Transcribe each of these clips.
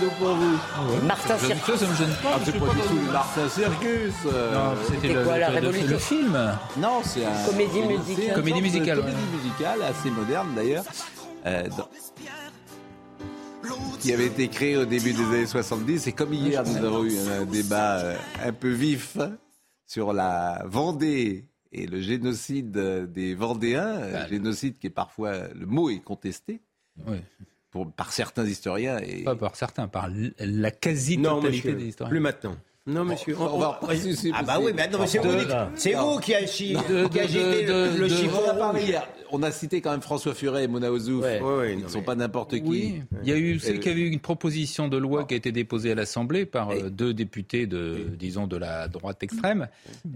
Cadeau pour vous. Martin Ça, Circus. ça me gêne pas. Ah, c'est pas du dans tout le- le Martin Circus. euh, Non, c'était le, quoi, la Révolution le film. Non, c'est un. Comédie musicale. c'est une Comédie musicale, Comédie musicale, assez moderne d'ailleurs. euh, dans- qui avait été créée au début des années 70. Et comme hier, nous avons eu un débat euh, un peu vif sur la Vendée et le génocide euh, des Vendéens, génocide qui est parfois, le mot est contesté Ouais. Pour, par certains historiens. Et, Pas par certains, par l- la quasi-totalité des histoires. plus maintenant. Non, monsieur. on va reprendre, si Ah bah oui, mais non, mais c'est vous, c'est vous qui avez chi- De- qui de- agitez de- le, le chiffon On a, cité quand même François Furet et Mona Ozouf. Ouais. Ouais, ouais, Ils ne sont mais- pas n'importe qui. Oui, il y a eu, c'est qu'il y avait eu une proposition de loi qui a été déposée à l'Assemblée par Et- euh, deux députés de, disons, de la droite extrême.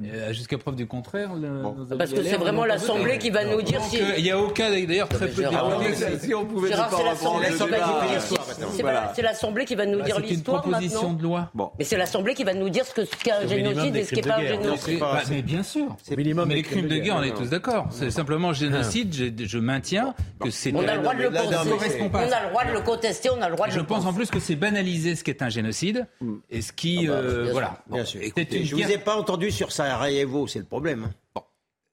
Euh, Jusqu'à preuve du contraire. le- Parce que c'est vraiment l'Assemblée qui va nous dire Donc, si. euh, Il n'y a aucun, d'ailleurs, très peu de si on pouvait c'est l'Assemblée qui va nous débat. dire. l'histoire, c'est l'Assemblée qui va nous Bah, dire C'est une l'histoire proposition de loi. Bon. Mais c'est l'Assemblée qui va nous dire ce que- ce qu'est un génocide et ce qui n'est pas un génocide. Bah, mais bien sûr. minimum Mais les crimes de guerre, on est tous d'accord. C'est simplement génocide. Je, je maintiens que c'est. On a le droit de le contester. On a le droit de le contester, on a le droit de Je le pense en plus que c'est banaliser ce qu'est un génocide et ce qui, Ah bah, euh, voilà. Bien sûr. je vous ai pas entendu sur Sarajevo, c'est le problème.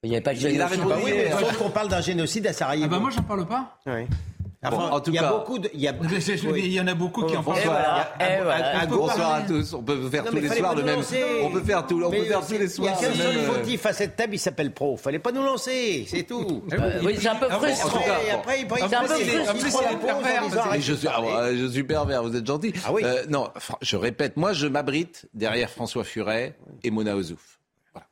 Il n'y avait pas de Il a génocide. répondu Bah oui, mais sauf qu'on parle d'un génocide à Sarajevo. Ah bah moi j'en parle pas. Bon, en tout il y a cas- beaucoup de. Il y a, Il oui. y en a beaucoup qui en parlent. Voilà. Voilà. Bonsoir à tous. On peut faire Non, tous les soirs le même. On peut faire tout. On peut faire tous les Il y a soirs. qu'un seul fautif à cette table, il s'appelle Pro. Fallait pas nous lancer, c'est tout. Euh, Oui, c'est un peu Ah bon, frustrant. après, il C'est un peu frustrant. est je suis, ah, je suis pervers, vous êtes gentil. Ah. Euh, non, je répète, moi je m'abrite derrière François Furet et Mona Ozouf. Voilà.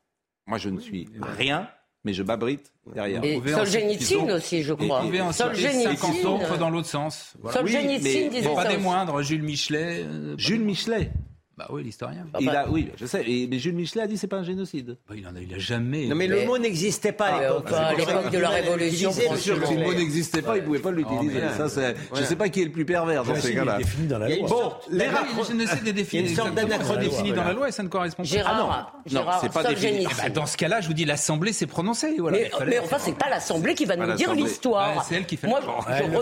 Moi je ne suis rien, mais je m'abrite derrière. Et Solzhenitsyn aussi, je crois. 50 Solzhenitsyn. autres dans l'autre sens. Voilà. Solzhenitsyn Oui, mais disait Et pas des moindres, Jules Michelet. euh, Jules Michelet. Bah oui, l'historien. Il a, oui, je sais. Et- mais Jules Michelet a dit c'est pas un génocide. Bah, il en a, il a jamais. Non, mais le Mais- mot n'existait pas à Ah, l'époque. à qu'il de la Révolution monsieur Sûr que si le mot n'existait pas, il ne pouvait pas l'utiliser. Ça, c'est- Je ne sais pas qui est le plus pervers dans ces cas-là. défini dans la a loi. Bon, les Ah, génocide est défini, Il y a une sorte d'anachronisme. c'est défini dans la loi et ça ne correspond pas. Ah, Gérard, Gérard c'est pas défini. Bah, dans ce cas-là, je vous dis, l'Assemblée s'est prononcée. Mais, enfin, c'est pas l'Assemblée qui va nous dire l'Assemblée. l'histoire. Ouais, c'est elle qui fait Moi, je, elle le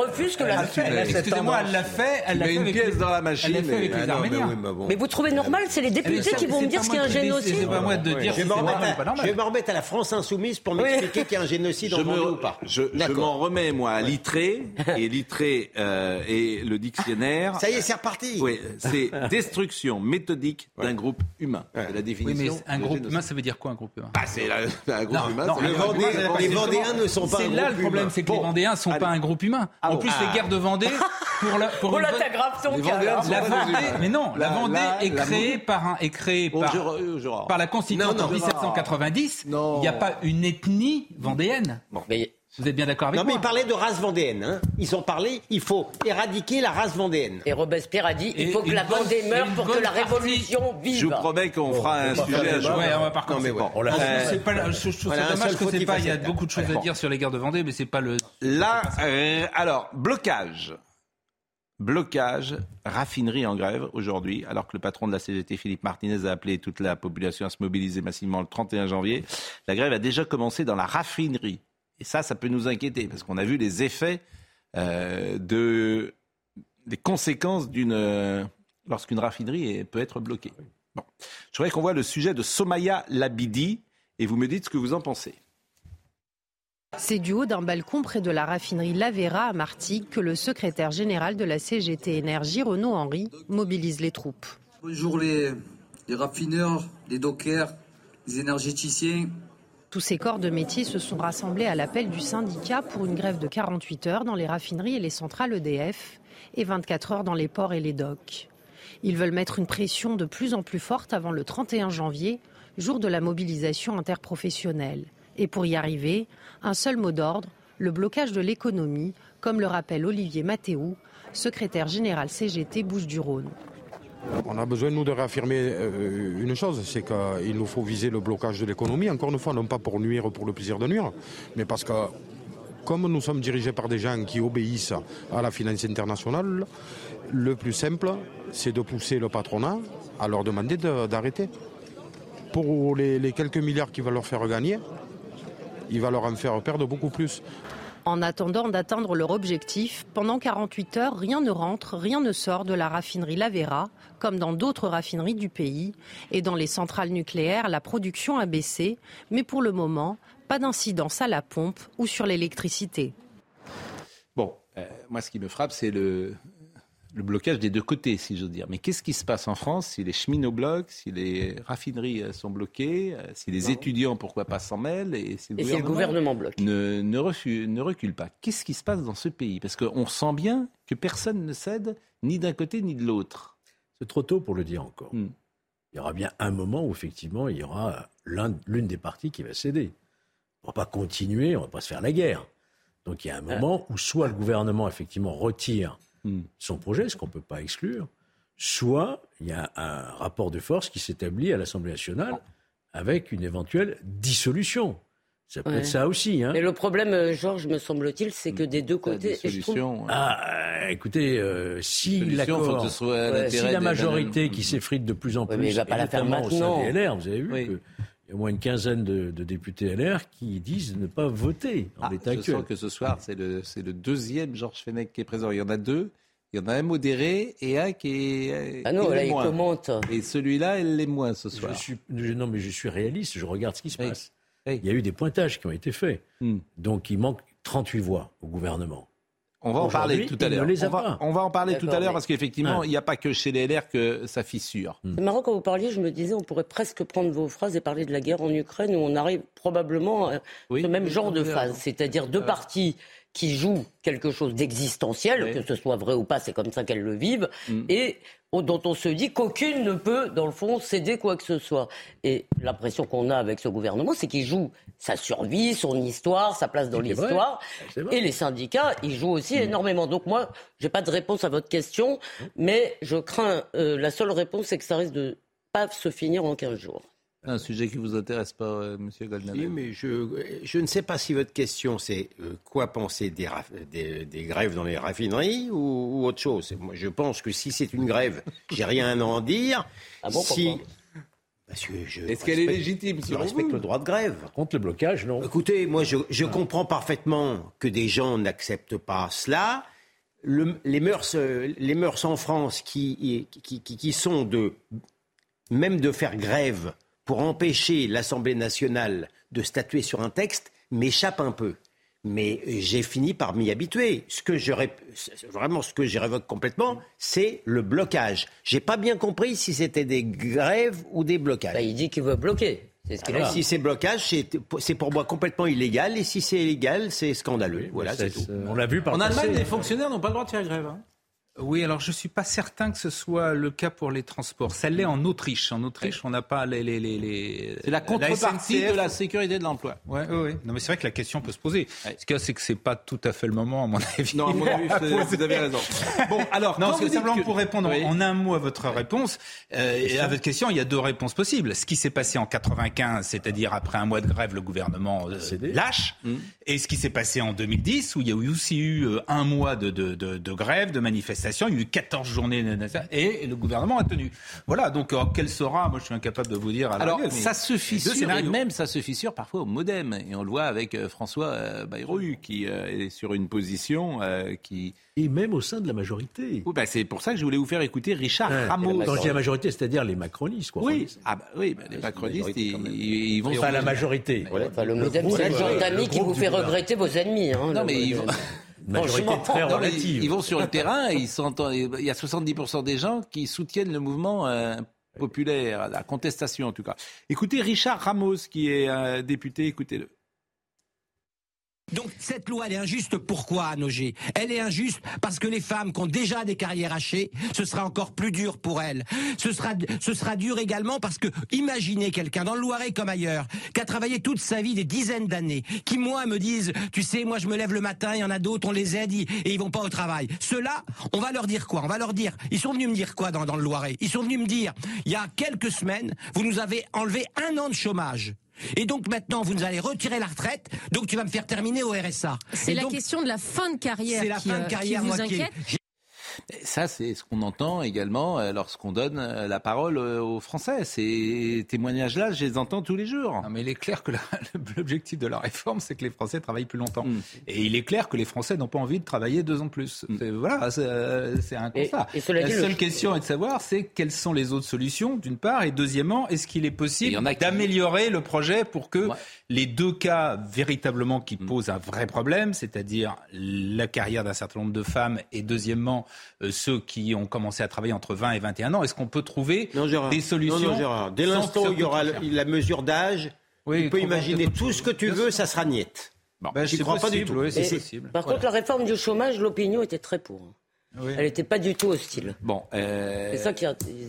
refuse, que Elle la. l'a fait. Excusez-moi, elle l'a fait. Elle fait une avec pièce les- dans la Elle machine. l'a fait avec les Ah non, Arméniens. Oui, mais bon. Mais vous trouvez normal, c'est les députés qui vont me dire ce qu'il y a un génocide. C'est pas à moi de dire Je vais c'est me normal remettre à- la France insoumise pour m'expliquer qu'il y a un génocide Je en ou pas. je- m'en remets, moi, à Littré. Et Littré euh, et le dictionnaire. Ça y est, c'est reparti. Oui, c'est destruction méthodique d'un groupe humain. C'est la Oui, définition. mais un groupe humain, ça veut dire quoi un groupe humain? Bah, c'est un groupe humain. c'est les le Vendéens- humain. ne sont pas C'est un là groupe le problème, humain. c'est que les Vendéens sont allez. pas un groupe humain. Ah en bon. plus, Ah. les guerres de Vendée, pour la, pour Oh là, bonne- grave ton cas, là. sont La Vendée, mais non, la La- Vendée la- est la- créée par un, est créée Bon, par, euh, par la Constitution Non, non. en 1790. Non. Il n'y a pas une ethnie vendéenne. Mais Vous êtes bien d'accord avec Non, mais moi ils parlaient de race vendéenne. Hein. Ils ont parlé, il faut éradiquer la race vendéenne. Et Robespierre a dit il Et faut que la bonne- Vendée meure pour que la partie- révolution vive. Je vous promets qu'on fera un sujet à jour. Ouais, on va. On l'a Ah, c'est pas la- je, je trouve Voilà, ça un dommage que c'est pas. Il y a beaucoup de choses à dire sur les guerres de Vendée, mais c'est pas le. Là, euh, alors, blocage. Blocage, raffinerie en grève aujourd'hui, alors que le patron de la CGT, Philippe Martinez, a appelé toute la population à se mobiliser massivement le 31 janvier. La grève a déjà commencé dans la raffinerie. Et ça, ça peut nous inquiéter, parce qu'on a vu les effets euh, de, des conséquences d'une, euh, lorsqu'une raffinerie peut être bloquée. Je voudrais qu'on voit le sujet de Somaya Labidi, et vous me dites ce que vous en pensez. C'est du haut d'un balcon près de la raffinerie Lavera à Martigues que le secrétaire général de la CGT Énergie, Renaud Henry, mobilise les troupes. Bonjour les, les raffineurs, les dockers, les énergéticiens, Tous ces corps de métier se sont rassemblés à l'appel du syndicat pour une grève de 48 heures dans les raffineries et les centrales EDF et 24 heures dans les ports et les docks. Ils veulent mettre une pression de plus en plus forte avant le 31 janvier, jour de la mobilisation interprofessionnelle. Et pour y arriver, un seul mot d'ordre, le blocage de l'économie, comme le rappelle Olivier Mathéou, secrétaire général CGT Bouches-du-Rhône. On a besoin, nous, de réaffirmer euh, une chose, c'est qu'il nous faut viser le blocage de l'économie, encore une fois, non pas pour nuire pour le plaisir de nuire, mais parce que comme nous sommes dirigés par des gens qui obéissent à la finance internationale, le plus simple, c'est de pousser le patronat à leur demander d'arrêter. Pour les, quelques milliards qu'il va leur faire gagner, il va leur en faire perdre beaucoup plus. En attendant d'atteindre leur objectif, pendant 48 heures, rien ne rentre, rien ne sort de la raffinerie Lavera, comme dans d'autres raffineries du pays. Et dans les centrales nucléaires, la production a baissé, mais pour le moment, pas d'incidence à la pompe ou sur l'électricité. Bon, euh, moi ce qui me frappe, c'est le, le blocage des deux côtés, si j'ose dire. Mais qu'est-ce qui se passe en France si les cheminots bloquent, si les raffineries euh, sont bloquées, euh, si les étudiants, pourquoi pas, s'en mêlent et si le, gouvernement, bloque ne, ne, ne recule pas Qu'est-ce qui se passe dans ce pays? Parce qu'on sent bien que personne ne cède ni d'un côté ni de l'autre. C'est trop tôt pour le dire encore. Hmm. Il y aura bien un moment où effectivement il y aura l'une des parties qui va céder. On ne va pas continuer, on ne va pas se faire la guerre. Donc il y a un moment où soit le gouvernement effectivement retire Hmm. son projet, ce qu'on ne peut pas exclure, soit il y a un rapport de force qui s'établit à l'Assemblée nationale avec une éventuelle dissolution. Ça peut être ça aussi. Hein. Mais le problème, euh, Georges, me semble-t-il, c'est que des deux côtés. Dissolution, Ah, écoutez, euh, si l'accord, si la majorité qui s'effrite de plus en plus, mais il va pas la faire maintenant. Vous avez vu a au moins une quinzaine de, députés LR qui disent ne pas voter en ah, l'état actuel. Je sens que ce soir, c'est le, le, deuxième Georges Fenech qui est présent. Il y en a deux. Il y en a un modéré et un qui est. Ah non, là, il commente. Et celui-là, elle l'est moins ce soir. Je suis, non, mais je suis réaliste, je regarde ce qui se passe. Il y a eu des pointages qui ont été faits. Hmm. Donc il manque 38 voix au gouvernement. On va en parler tout à l'heure. On, va, en parler tout à l'heure parce qu'effectivement, il n'y a pas que chez les LR que ça fissure. C'est marrant quand vous parliez, je me disais, on pourrait presque prendre vos phrases et parler de la guerre en Ukraine où on arrive probablement à ce même genre de phase, c'est-à-dire deux partis qui joue quelque chose d'existentiel, que ce soit vrai ou pas, c'est comme ça qu'elles le vivent, mm. et dont on se dit qu'aucune ne peut, dans le fond, céder quoi que ce soit. Et l'impression qu'on a avec ce gouvernement, c'est qu'il joue sa survie, son histoire, sa place dans l'histoire. Et les syndicats, ils jouent aussi mm. énormément. Donc moi, j'ai pas de réponse à votre question, mm. mais je crains, euh, la seule réponse, c'est que ça risque de pas se finir en 15 jours. Un sujet qui vous intéresse pas, euh, Monsieur Goldman. mais je, je ne sais pas si votre question c'est euh, quoi penser des, des, grèves dans les raffineries ou, autre chose. Moi, je pense que si c'est une grève, j'ai rien à en dire. Ah bon, si, Est-ce qu'elle est légitime Je respecte le droit de grève. Contre le blocage, non Écoutez, moi, je, je comprends parfaitement que des gens n'acceptent pas cela. Le, les, mœurs, les mœurs en France qui, qui, qui, qui sont de même de faire grève pour empêcher l'Assemblée nationale de statuer sur un texte m'échappe un peu. Mais j'ai fini par m'y habituer. Ce que je vraiment ce que je révoque complètement, c'est le blocage. J'ai pas bien compris si c'était des grèves ou des blocages. Bah, il dit qu'il veut bloquer. si c'est blocage, c'est pour moi complètement illégal. Et si c'est illégal, c'est scandaleux. voilà, c'est tout. On l'a vu par En Allemagne, les fonctionnaires n'ont pas le droit de faire grève. Hein. Oui, alors je ne suis pas certain que ce soit le cas pour les transports. Ça l'est en Autriche. En Autriche, on n'a pas les. les, les, c'est la contrepartie de la sécurité de l'emploi. Oui, oui. Non, mais c'est vrai que la question peut se poser. Ce qu'il y a, c'est que ce n'est pas tout à fait le moment, à mon avis. Non, à mon avis, vous avez raison. Bon, alors, non, c'est simplement pour répondre en un mot à votre réponse, euh, et à votre question, il y a deux réponses possibles. Ce qui s'est passé en 95, c'est-à-dire après un mois de grève, le gouvernement euh, lâche, mm. et ce qui s'est passé en 2010, où il y a aussi eu euh, un mois de, de, de, de grève, de manifestation il y a eu 14 journées et le gouvernement a tenu. Voilà, donc euh, quelle sera, moi je suis incapable de vous dire. Alors ça se fissure, et même ça se fissure parfois au modem. Et on le voit avec euh, François euh, Bayrou qui est sur une position qui... Et même au sein de la majorité. Oui, bah, c'est pour ça que je voulais vous faire écouter Richard Rameau. Quand je dis la majorité, c'est-à-dire les macronistes. Quoi, oui, ah bah, oui bah, les macronistes, ils, vont... Enfin, la majorité. le modem, c'est le genre d'amis qui vous fait regretter vos ennemis. Hein, non, mais ils vont... majorité très relative. Ils vont sur le terrain et ils sont, il y a 70% des gens qui soutiennent le mouvement euh, populaire, la contestation en tout cas. Écoutez Richard Ramos qui est un député, écoutez-le. Donc cette loi, elle est injuste pourquoi, à Nogé Elle est injuste parce que les femmes qui ont déjà des carrières hachées, ce sera encore plus dur pour elles. Ce sera, ce sera dur également parce que imaginez quelqu'un dans le Loiret comme ailleurs, qui a travaillé toute sa vie des dizaines d'années, qui moi me disent, tu sais, moi je me lève le matin, il y en a d'autres, on les aide et ils vont pas au travail. Ceux-là, on va leur dire quoi? On va leur dire, ils sont venus me dire quoi dans, dans le Loiret? Ils sont venus me dire, il y a quelques semaines, vous nous avez enlevé un an de chômage. Et donc maintenant, vous nous allez retirer la retraite, donc tu vas me faire terminer au RSA. C'est la question de la fin de carrière, la fin de euh, carrière, qui vous moi, qui- inquiète Ça, c'est ce qu'on entend également euh, lorsqu'on donne euh, la parole euh, aux Français. Ces témoignages-là, je les entends tous les jours. Non, mais il est clair que l'objectif de la réforme, c'est que les Français travaillent plus longtemps. Mm. Et il est clair que les Français n'ont pas envie de travailler deux ans de plus. C'est- Voilà, c'est un constat. et la dit, le- seule question est de savoir, c'est quelles sont les autres solutions, d'une part, et deuxièmement, est-ce qu'il est possible qui- d'améliorer le projet pour que Ouais. les deux cas véritablement qui Mm. posent un vrai problème, c'est-à-dire la carrière d'un certain nombre de femmes, et deuxièmement, euh, ceux qui ont commencé à travailler entre 20 et 21 ans, est-ce qu'on peut trouver Non, Gérard. des solutions Non, non, Gérard. Dès l'instant où il y aura la mesure d'âge, Oui, tu peux imaginer tout ce que tu veux, ça sera niette. Ben, J'y c'est crois pas du tout. oui, c'est Et- possible. Par contre, la réforme du chômage, l'opinion était très pour. Oui. Elle n'était pas du tout hostile. Bon, euh, C'est ça qu'ils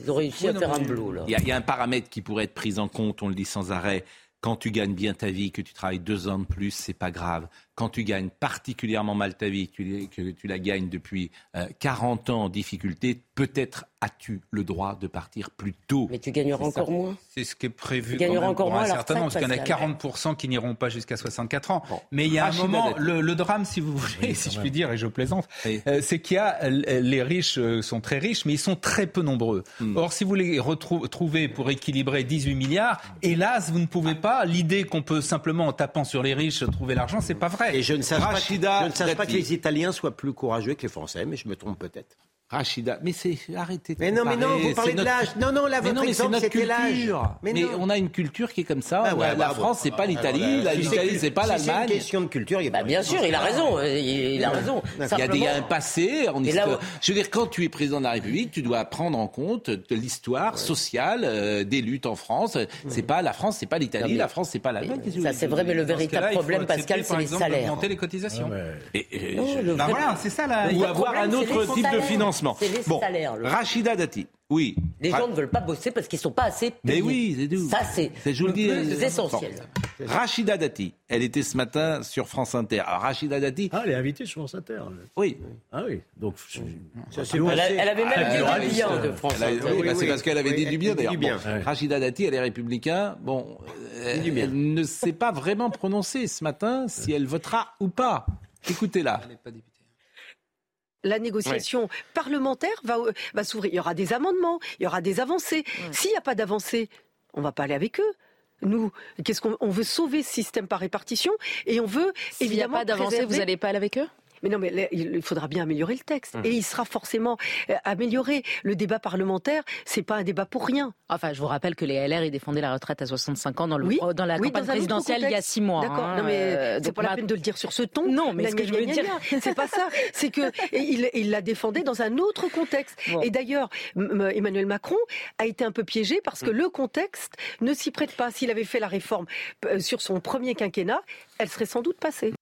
ont réussi oui, à non, faire un bleu, là. Il y, y a un paramètre qui pourrait être pris en compte, on le dit sans arrêt. Quand tu gagnes bien ta vie, que tu travailles deux ans de plus, c'est pas grave. Quand tu gagnes particulièrement mal ta vie, que tu, que tu la gagnes depuis euh, 40 ans en difficulté, peut-être as-tu le droit de partir plus tôt. Mais tu gagneras ça. encore moins. C'est ce qui est prévu Tu quand même encore pour moins un certain nombre, parce qu'il y en a retraite, 40% qui n'iront pas jusqu'à 64 ans. Bon. Mais il y a un moment, le, le drame, si vous voulez, si je puis dire, et je plaisante, Oui. euh, c'est qu'il y a euh, les riches euh, sont très riches, mais ils sont très peu nombreux. Hmm. Or, si vous les retrou- trouvez pour équilibrer 18 milliards, hélas, vous ne pouvez pas. L'idée qu'on peut simplement en tapant sur les riches trouver l'argent, c'est pas vrai. Et je ne sache, pas, Rachida je ne sache pas que les Italiens soient plus courageux que les Français, mais je me trompe peut-être. Rachida, mais c'est arrêtez. de Mais non, mais non, vous parlez de l'âge. Non, non, là, Mais votre non, mais c'est exemple, notre c'était l'âge. culture. Mais on a une culture qui est comme ça. Ah ouais, la bah, France, c'est pas l'Italie. voilà. Si L'Italie, c'est- c'est pas si C'est l'Allemagne. une question de culture. Il y a Bah, pas- bien sûr, il a raison. euh, Il, a raison. Il y, a des, il y a Simplement- un passé là Je veux dire, quand tu es président de la République, tu dois prendre en compte de l'histoire sociale euh, des luttes en France. C'est pas la France, c'est pas l'Italie. La France, c'est pas l'Allemagne. Ça, c'est vrai, mais le véritable problème, Pascal, c'est les salaires. d'augmenter les cotisations. Et, le Bah voilà, c'est ça ou avoir un autre type de salaires. Financement. C'est les Bon, salaires, le- Rachida Dati, oui. Les Ra- gens ne veulent pas bosser parce qu'ils ne sont pas assez Mais payés. oui, c'est tout. Ça, c'est C'est, je vous le dis, plus euh, essentiel. bon. Rachida Dati, elle était ce matin sur France Inter. Alors, Rachida Dati, Ah, elle est invitée sur France Inter. oui. Ah oui. Donc, Ça Nous, Elle, elle avait même dit du bien de France Elle a- Inter. oui, oui, bah, c'est oui. parce qu'elle avait Oui, dit du bien elle d'ailleurs. Bon. Rachida Dati, elle est républicain. Bon, du bien. elle ne s'est pas vraiment prononcée ce matin si elle votera ou pas. Écoutez-la. La négociation parlementaire va, va s'ouvrir. Il y aura des amendements, il y aura des avancées. S'il n'y a pas d'avancées, on va pas aller avec eux. Nous, qu'est-ce qu'on on veut sauver ce système par répartition et on veut S'il n'y a évidemment pas d'avancée, vous n'allez pas aller avec eux? Mais non, mais il faudra bien améliorer le texte et il sera forcément euh, amélioré. Le débat parlementaire, c'est pas un débat pour rien. Enfin, je vous rappelle que les LR, ils défendaient la retraite à 65 ans dans, le, Oui, dans la oui, campagne dans présidentielle il y a six mois. D'accord. hein, non, mais euh, c'est pas la ma- peine de le dire sur ce ton. Non, mais ce que je veux dire- c'est pas ça. C'est que il il l'a défendé dans un autre contexte. Bon. Et d'ailleurs, Emmanuel Macron a été un peu piégé parce que le contexte ne s'y prête pas. S'il avait fait la réforme euh, sur son premier quinquennat, elle serait sans doute passée.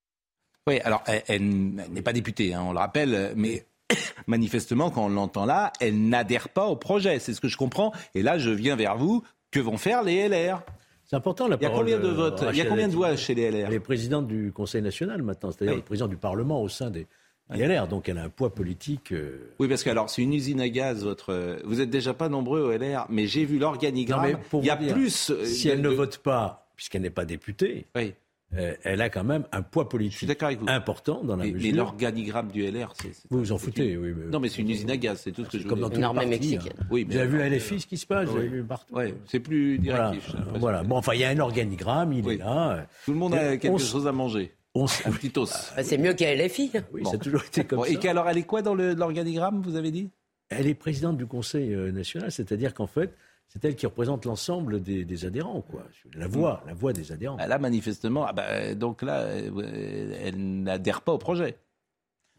Oui, alors elle, elle n'est pas députée, hein, on le rappelle, mais manifestement, quand on l'entend là, elle n'adhère pas au projet. C'est ce que je comprends. Et là, je viens vers vous. Que vont faire les LR c'est important la Il y a combien de de votes? Il y a combien de voix chez les LR Elle est présidente du Conseil national maintenant, c'est-à-dire Oui. le président du Parlement au sein des, des LR. Donc elle a un poids politique. euh, Oui, parce que alors c'est une usine à gaz. Votre, vous êtes déjà pas nombreux au LR, mais j'ai vu l'organigramme. Il y a dire, plus. euh, si de- elle ne vote pas, puisqu'elle n'est pas députée, Oui, euh, elle a quand même un poids politique d'accord avec vous. important dans la Mais, mais l'organigramme du LR, c'est. Vous vous en foutez, une- oui. mais- Non, mais c'est une usine à gaz, c'est tout ce que je comme voulais dans armée partis, mexicaine. hein. Oui, mais Vous avez vu alors, la LFI, ce qui se passe, vous oui. avez vu partout. Ouais, c'est plus Voilà, directif. voilà. Bon, enfin, il y a un organigramme, il Oui. est là. Tout le monde a quelque on- chose à manger. On s- Un petit os. Bah, c'est mieux qu'à LFI. Oui, Bon. ça a toujours été comme Bon, ça. et qu'alors, elle est quoi dans le- l'organigramme, vous avez dit? Elle est présidente du Conseil euh, national, c'est-à-dire qu'en fait, c'est elle qui représente l'ensemble des, des adhérents, quoi. La voix, la voix des adhérents. Là, manifestement, ah bah, donc là, euh, elle n'adhère pas au projet.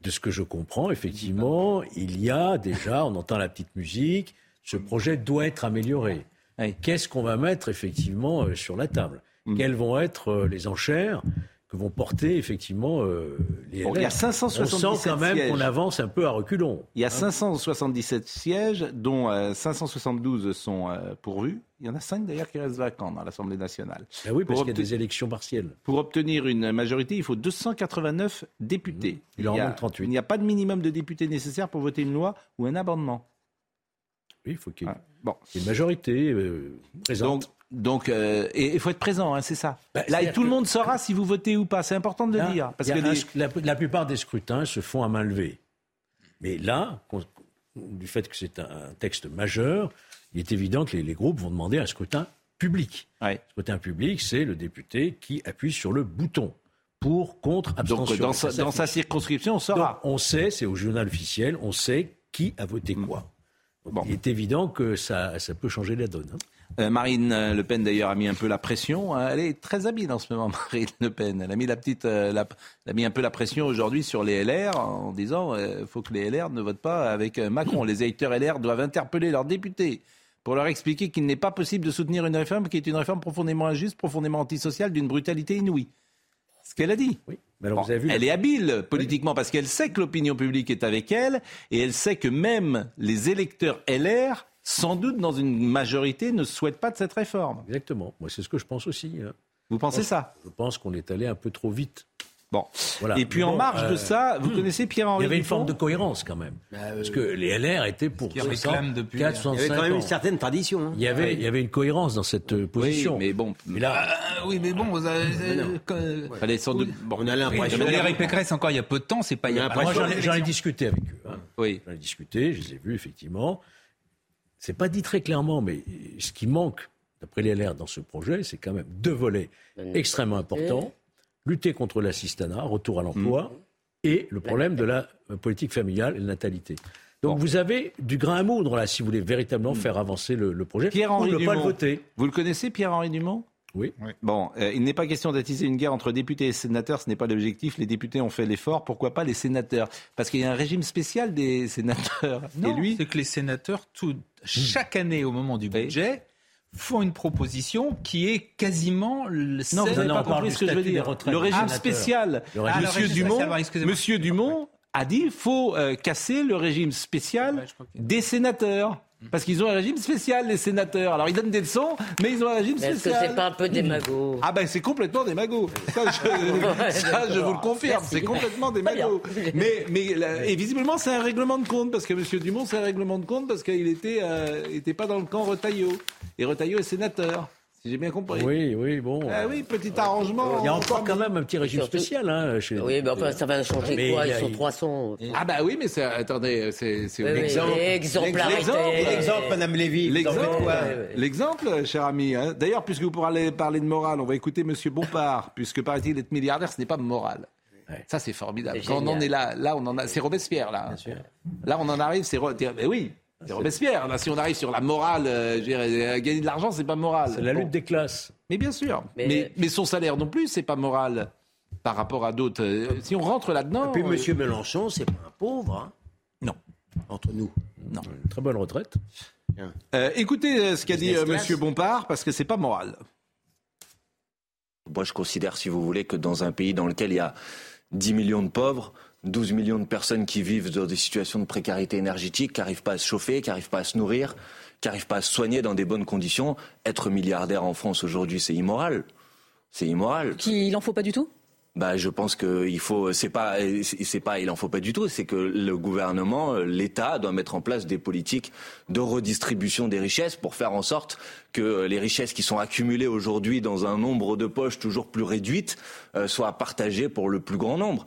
De ce que je comprends, effectivement, il y a déjà, on entend la petite musique, ce projet doit être amélioré. Qu'est-ce qu'on va mettre effectivement euh, sur la table? Mm. Quelles vont être euh, les enchères? Que vont porter effectivement euh, les Il y a 577 On sent quand même qu'on avance un peu à reculons. Il y a 577 hein. sièges, dont 572 sont pourvus. Il y en a 5 d'ailleurs qui restent vacants dans l'Assemblée nationale. Ben oui, parce qu'il y a des élections partielles. Pour obtenir une majorité, il faut 289 députés. Mmh. Il, il, 38. il n'y a pas de minimum de députés nécessaire pour voter une loi ou un amendement. Oui, il faut qu'il y ait bon. une majorité euh, présente. Donc, euh, il faut être présent, hein, c'est ça. Bah, Là, tout le monde saura si vous votez ou pas. C'est important de le dire. Parce que la, plupart des scrutins se font à main levée. Mais là, du fait que c'est un texte majeur, il est évident que les, groupes vont demander un scrutin public. Le scrutin public, c'est le député qui appuie sur le bouton pour, contre, abstention. Donc, dans, sa, circonscription, on saura. on sait, c'est au journal officiel, on sait qui a voté mm. quoi. Il est évident que ça, ça peut changer la donne. Hein. Euh, Marine Le Pen d'ailleurs a mis un peu la pression. Hein. Elle est très habile en ce moment, Marine Le Pen. Elle a mis la petite, euh, elle a mis un peu la pression aujourd'hui sur les LR en disant il euh, faut que les LR ne votent pas avec Macron. Les électeurs LR doivent interpeller leurs députés pour leur expliquer qu'il n'est pas possible de soutenir une réforme qui est une réforme profondément injuste, profondément antisociale, d'une brutalité inouïe. Ce qu'elle a dit. Oui elle est habile politiquement parce qu'elle sait que l'opinion publique est avec elle et elle sait que même les électeurs LR, sans doute dans une majorité, ne souhaitent pas de cette réforme. Exactement. Moi, c'est ce que je pense aussi. Hein. Vous pensez ça Je pense qu'on est allé un peu trop vite. Bon. Et puis en marge de euh, ça, vous connaissez Pierre-Henri Il y avait une forme de cohérence quand même. Bah, parce que les LR étaient pour 4, depuis... Il y avait quand même une certaine tradition. Hein. Il, y avait, il y avait une cohérence dans cette euh, position. Oui, mais bon. Mais là... Euh, oui, mais bon, vous avez... Fallait sans doute... bon, on a l'impression... Valérie Pécresse, encore il y a peu de temps, c'est pas... Moi, j'en ai discuté avec eux. Hein. Oui. J'en ai discuté, je les ai vus, effectivement. C'est pas dit très clairement, mais ce qui manque, d'après les LR, dans ce projet, c'est quand même deux volets extrêmement importants lutter contre l'assistanat, retour à l'emploi, mm. et le problème de la politique familiale et de la natalité. Donc vous avez du grain à moudre là, si vous voulez véritablement mm. faire avancer le, projet. Pierre-Henri Dumont. Pas le voter. Vous le connaissez, Pierre-Henri Dumont? Oui. Bon, euh, il n'est pas question d'attiser une guerre entre députés et sénateurs, ce n'est pas l'objectif. Les députés ont fait l'effort, pourquoi pas les sénateurs? Parce qu'il y a un régime spécial des sénateurs. Non, et lui, c'est que les sénateurs, tout, chaque année au moment du budget, font une proposition qui est quasiment le Non, vous n'avez pas compris ce que je veux dire. Le régime spécial. Monsieur, Dumont, Monsieur Dumont a dit qu'il faut euh, casser le régime spécial des sénateurs. Parce qu'ils ont un régime spécial, les sénateurs. Alors ils donnent des leçons, mais ils ont un régime spécial. Est-ce que c'est pas un peu démago? Ah ben c'est complètement démago. Ça, je, ça, je vous le confirme, c'est complètement démago. Mais, mais et visiblement c'est un règlement de compte parce que M. Dumont c'est un règlement de compte parce qu'il était, euh, était pas dans le camp Retailleau. Et Retailleau est sénateur. Si j'ai bien compris. Oui, oui, bon. Ah oui, petit arrangement. Il y a encore quand même un petit régime spécial. Hein, chez oui, mais enfin, ça va changer quoi Ils sont 300. Ah bah oui, mais c'est, attendez, c'est, c'est oui, l'exemple. L'exemple, Madame Lévy. L'exemple, l'exemple, cher ami. Hein. D'ailleurs, puisque vous pourrez parler de morale, on va écouter Monsieur Bompard, puisque paraît-il être milliardaire, ce n'est pas moral. Ça, c'est formidable. Quand on en est là, là, on en a. C'est Robespierre, là. Bien sûr. Là, on en arrive, c'est. Mais oui, c'est Robespierre. Là, si on arrive sur la morale, euh, gagner de l'argent, c'est pas moral. C'est la lutte des classes. Mais bien sûr. Mais... mais, son salaire non plus, c'est pas moral par rapport à d'autres. Euh, si on rentre là-dedans. Et puis, M. Mélenchon, c'est pas un pauvre. Hein non. Entre nous. Non. Une très bonne retraite. Euh, écoutez ce qu'a dit M. Bompard, parce que c'est pas moral. Moi, je considère, si vous voulez, que dans un pays dans lequel il y a 10 millions de pauvres, 12 millions de personnes qui vivent dans des situations de précarité énergétique, qui n'arrivent pas à se chauffer, qui n'arrivent pas à se nourrir, qui n'arrivent pas à se soigner dans des bonnes conditions. Être milliardaire en France aujourd'hui, c'est immoral. C'est immoral. Il n'en faut pas du tout? Bah, je pense qu'il faut, c'est pas, c'est pas, il en faut pas du tout. C'est que le gouvernement, l'État doit mettre en place des politiques de redistribution des richesses pour faire en sorte que les richesses qui sont accumulées aujourd'hui dans un nombre de poches toujours plus réduites euh, soient partagées pour le plus grand nombre.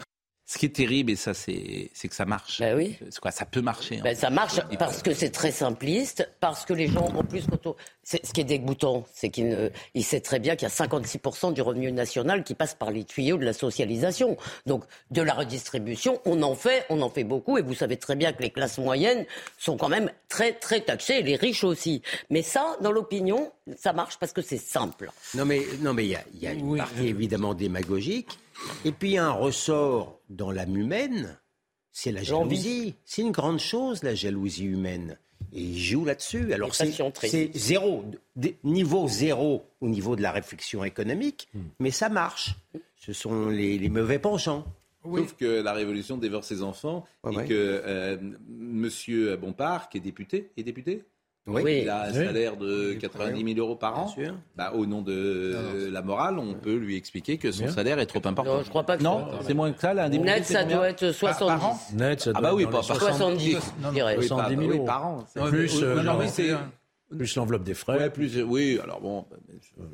Ce qui est terrible, et ça, c'est que ça marche. Ben oui. Quoi, ça peut marcher. Ben, ça marche parce que c'est très simpliste, parce que les gens, en plus, quand ce qui est dégoûtant, c'est qu'il il sait très bien qu'il y a 56% du revenu national qui passe par les tuyaux de la socialisation. Donc, de la redistribution, on en fait, on en fait beaucoup, et vous savez très bien que les classes moyennes sont quand même très, très taxées, et les riches aussi. Mais ça, dans l'opinion, ça marche parce que c'est simple. Non, mais non, mais il y a, y a une partie évidemment démagogique et puis un ressort dans l'âme humaine, c'est la jalousie. C'est une grande chose, la jalousie humaine. Et il joue là-dessus. Alors c'est zéro, niveau zéro au niveau de la réflexion économique, hmm. mais ça marche. Ce sont les, mauvais penchants. Sauf que la révolution dévore ses enfants et que euh, Monsieur Bompard, qui est député, est député oui. Il a un salaire de 90 000 euros par an. Bah, au nom de la morale, on peut lui expliquer que son salaire est trop important. Non, je crois pas que Non, c'est moins que ça, là. Net, ça doit être 70. Par an Net, ça doit ah bah oui, pas par 70, je dirais. 70 000 euros. par an. Plus, euh, non, plus l'enveloppe des frais. plus, oui, alors bon.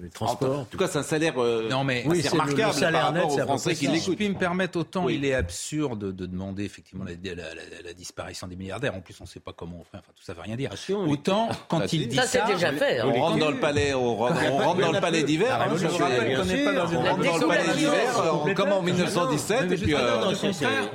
Les transports. En tout cas, c'est un salaire euh, non, mais oui, c'est remarquable le salaire net, aux Français qui l'écoutent. Si je puis me permettre, autant il est absurde de demander effectivement la, disparition des milliardaires. En plus, on ne sait pas comment on fait. Enfin, tout ça ne veut rien dire. Ah, autant quand bah, il dit ça, ça c'est déjà fait. Hein. On rentre dans le palais, on rentre dans le palais d'hiver. Ah, je vous rappelle qu'on n'est pas dans une palais d'hiver, comme en 1917. Et puis, euh,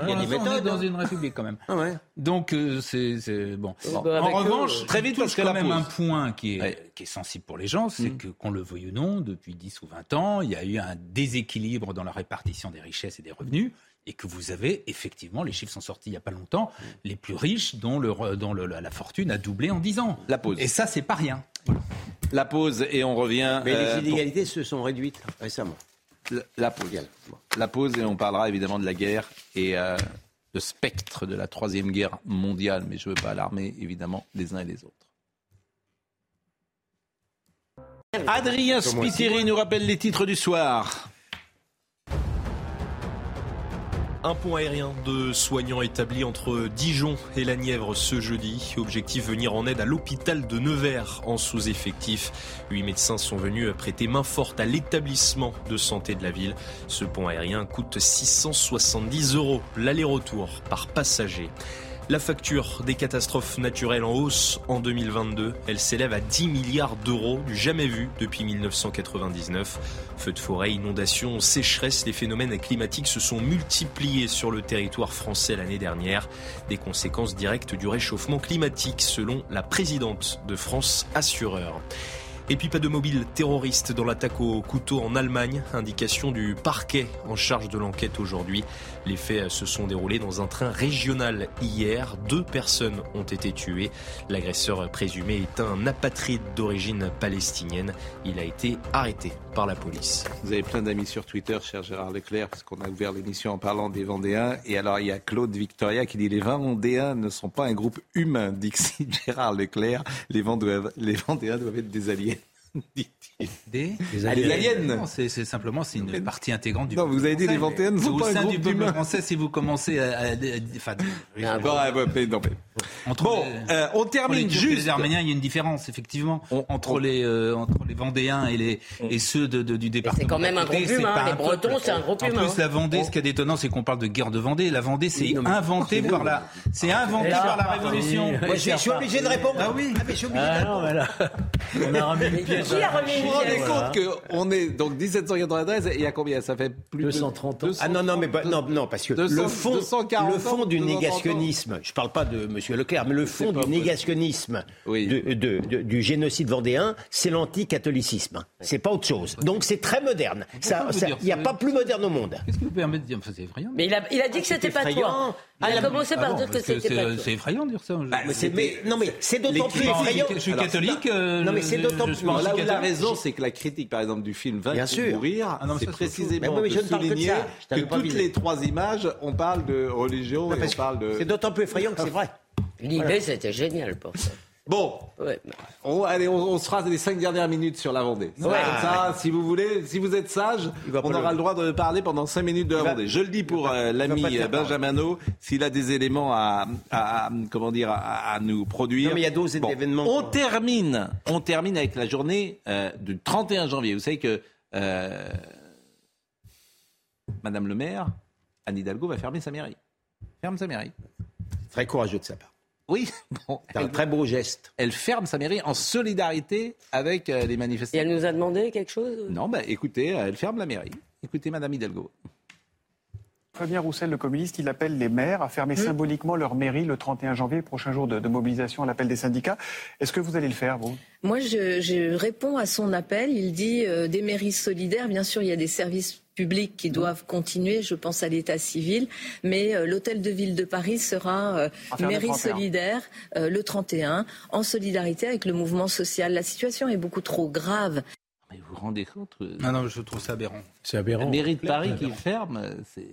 des méthodes dans une république quand même. Ah Donc euh, c'est bon. En revanche, très vite parce que quand même un point qui est qui est sensible pour les gens, c'est mm. que, qu'on le veuille ou non, depuis 10 ou 20 ans, il y a eu un déséquilibre dans la répartition des richesses et des revenus et que vous avez effectivement, les chiffres sont sortis il n'y a pas longtemps, mm. les plus riches dont, le, dont le, la fortune a doublé en 10 ans. La pause. Et ça, c'est pas rien. La pause et on revient. Mais les euh, inégalités se sont réduites récemment. La, pause. La pause et on parlera évidemment de la guerre et euh, le spectre de la troisième guerre mondiale, mais je ne veux pas alarmer évidemment les uns et les autres. Adrien Spiteri nous rappelle les titres du soir. Un pont aérien de soignants établi entre Dijon et la Nièvre ce jeudi. Objectif venir en aide à l'hôpital de Nevers en sous-effectif. Huit médecins sont venus prêter main forte à l'établissement de santé de la ville. Ce pont aérien coûte 670 euros l'aller-retour par passager. La facture des catastrophes naturelles en hausse en 2022, elle s'élève à 10 milliards d'euros, du jamais vu depuis 1999. Feux de forêt, inondations, sécheresse, les phénomènes climatiques se sont multipliés sur le territoire français l'année dernière. Des conséquences directes du réchauffement climatique selon la présidente de France Assureur. Et puis pas de mobile terroriste dans l'attaque au couteau en Allemagne, indication du parquet en charge de l'enquête aujourd'hui. Les faits se sont déroulés dans un train régional hier. Deux personnes ont été tuées. L'agresseur présumé est un apatride d'origine palestinienne. Il a été arrêté par la police. Vous avez plein d'amis sur Twitter, cher Gérard Leclerc, parce qu'on a ouvert l'émission en parlant des Vendéens. Et alors, il y a Claude Victoria qui dit Les Vendéens ne sont pas un groupe humain, dit Gérard Leclerc. Les, Vendéens doivent être des alliés. Des, des, aliens. C'est simplement c'est une partie intégrante du. Non, vous avez dit les Vendéens ne sont pas un sein du peuple français si vous commencez à. enfin, bon, euh, on termine juste. Les Arméniens, il y a une différence effectivement entre les euh, entre les Vendéens et les et ceux de, du département. C'est quand même un groupe humain. Les Bretons, c'est un groupe humain. En plus, la Vendée, ce qui est détonnant, c'est qu'on parle de guerre de Vendée. La Vendée, c'est inventé par la, c'est inventé par la Révolution. Je suis obligé de répondre. Ah oui. Ah mais là, on a ramené une pièce. Vous vous rendez compte qu'on est donc 1793 et il y a combien? Ça fait plus 230 ans. Ah non, non, mais non, non, parce que le fond, le fond du négationnisme, je ne parle pas de M. Leclerc, mais le fond du négationnisme du génocide vendéen, c'est l'anticatholicisme. C'est pas autre chose. Donc c'est très moderne. Il n'y a pas plus moderne au monde. Qu'est-ce qui vous permet de dire? C'est effrayant. Mais il a, il a dit que c'était pas toi. Il a commencé par dire que c'était pas toi. C'est effrayant de dire ça. Bah, mais, non, mais c'est d'autant plus effrayant. Je suis catholique. Non, mais c'est d'autant plus. Là où il a raison, c'est que la critique, par exemple, du film 20 pour mourir, ah c'est précisément de souligner que toutes les trois images, on parle de religion et on parle de... C'est d'autant plus effrayant que c'est vrai. L'idée, c'était génial pour ça. Bon, on, allez, on, se fera les cinq dernières minutes sur la Vendée. ça, si vous voulez, si vous êtes sage, on aura le... droit de parler pendant cinq minutes de la Vendée. Je le dis pour euh, l'ami Benjamino, s'il a des éléments à, comment dire, à, nous produire. Non, mais il y a d'autres événements. On termine, on termine avec la journée euh, du 31 janvier. Vous savez que euh, Madame le maire, Anne Hidalgo, va fermer sa mairie. Ferme sa mairie. Très courageux de sa part. Oui, c'est un très beau geste. Elle ferme sa mairie en solidarité avec euh, les manifestants. Et elle nous a demandé quelque chose? Non, bah, écoutez, elle ferme la mairie. Écoutez, Madame Hidalgo. Fabien Roussel, le communiste, il appelle les maires à fermer symboliquement leur mairie le 31 janvier, prochain jour de, mobilisation à l'appel des syndicats. Est-ce que vous allez le faire, vous? Moi, je, réponds à son appel. Il dit euh, des mairies solidaires. Bien sûr, il y a des services publics qui doivent continuer. Je pense à l'état civil. Mais euh, l'hôtel de ville de Paris sera euh, mairie solidaire le 31, en solidarité avec le mouvement social. La situation est beaucoup trop grave. Mais vous vous rendez compte Non, non, je trouve ça aberrant. C'est aberrant. La mairie de Paris qui ferme, c'est...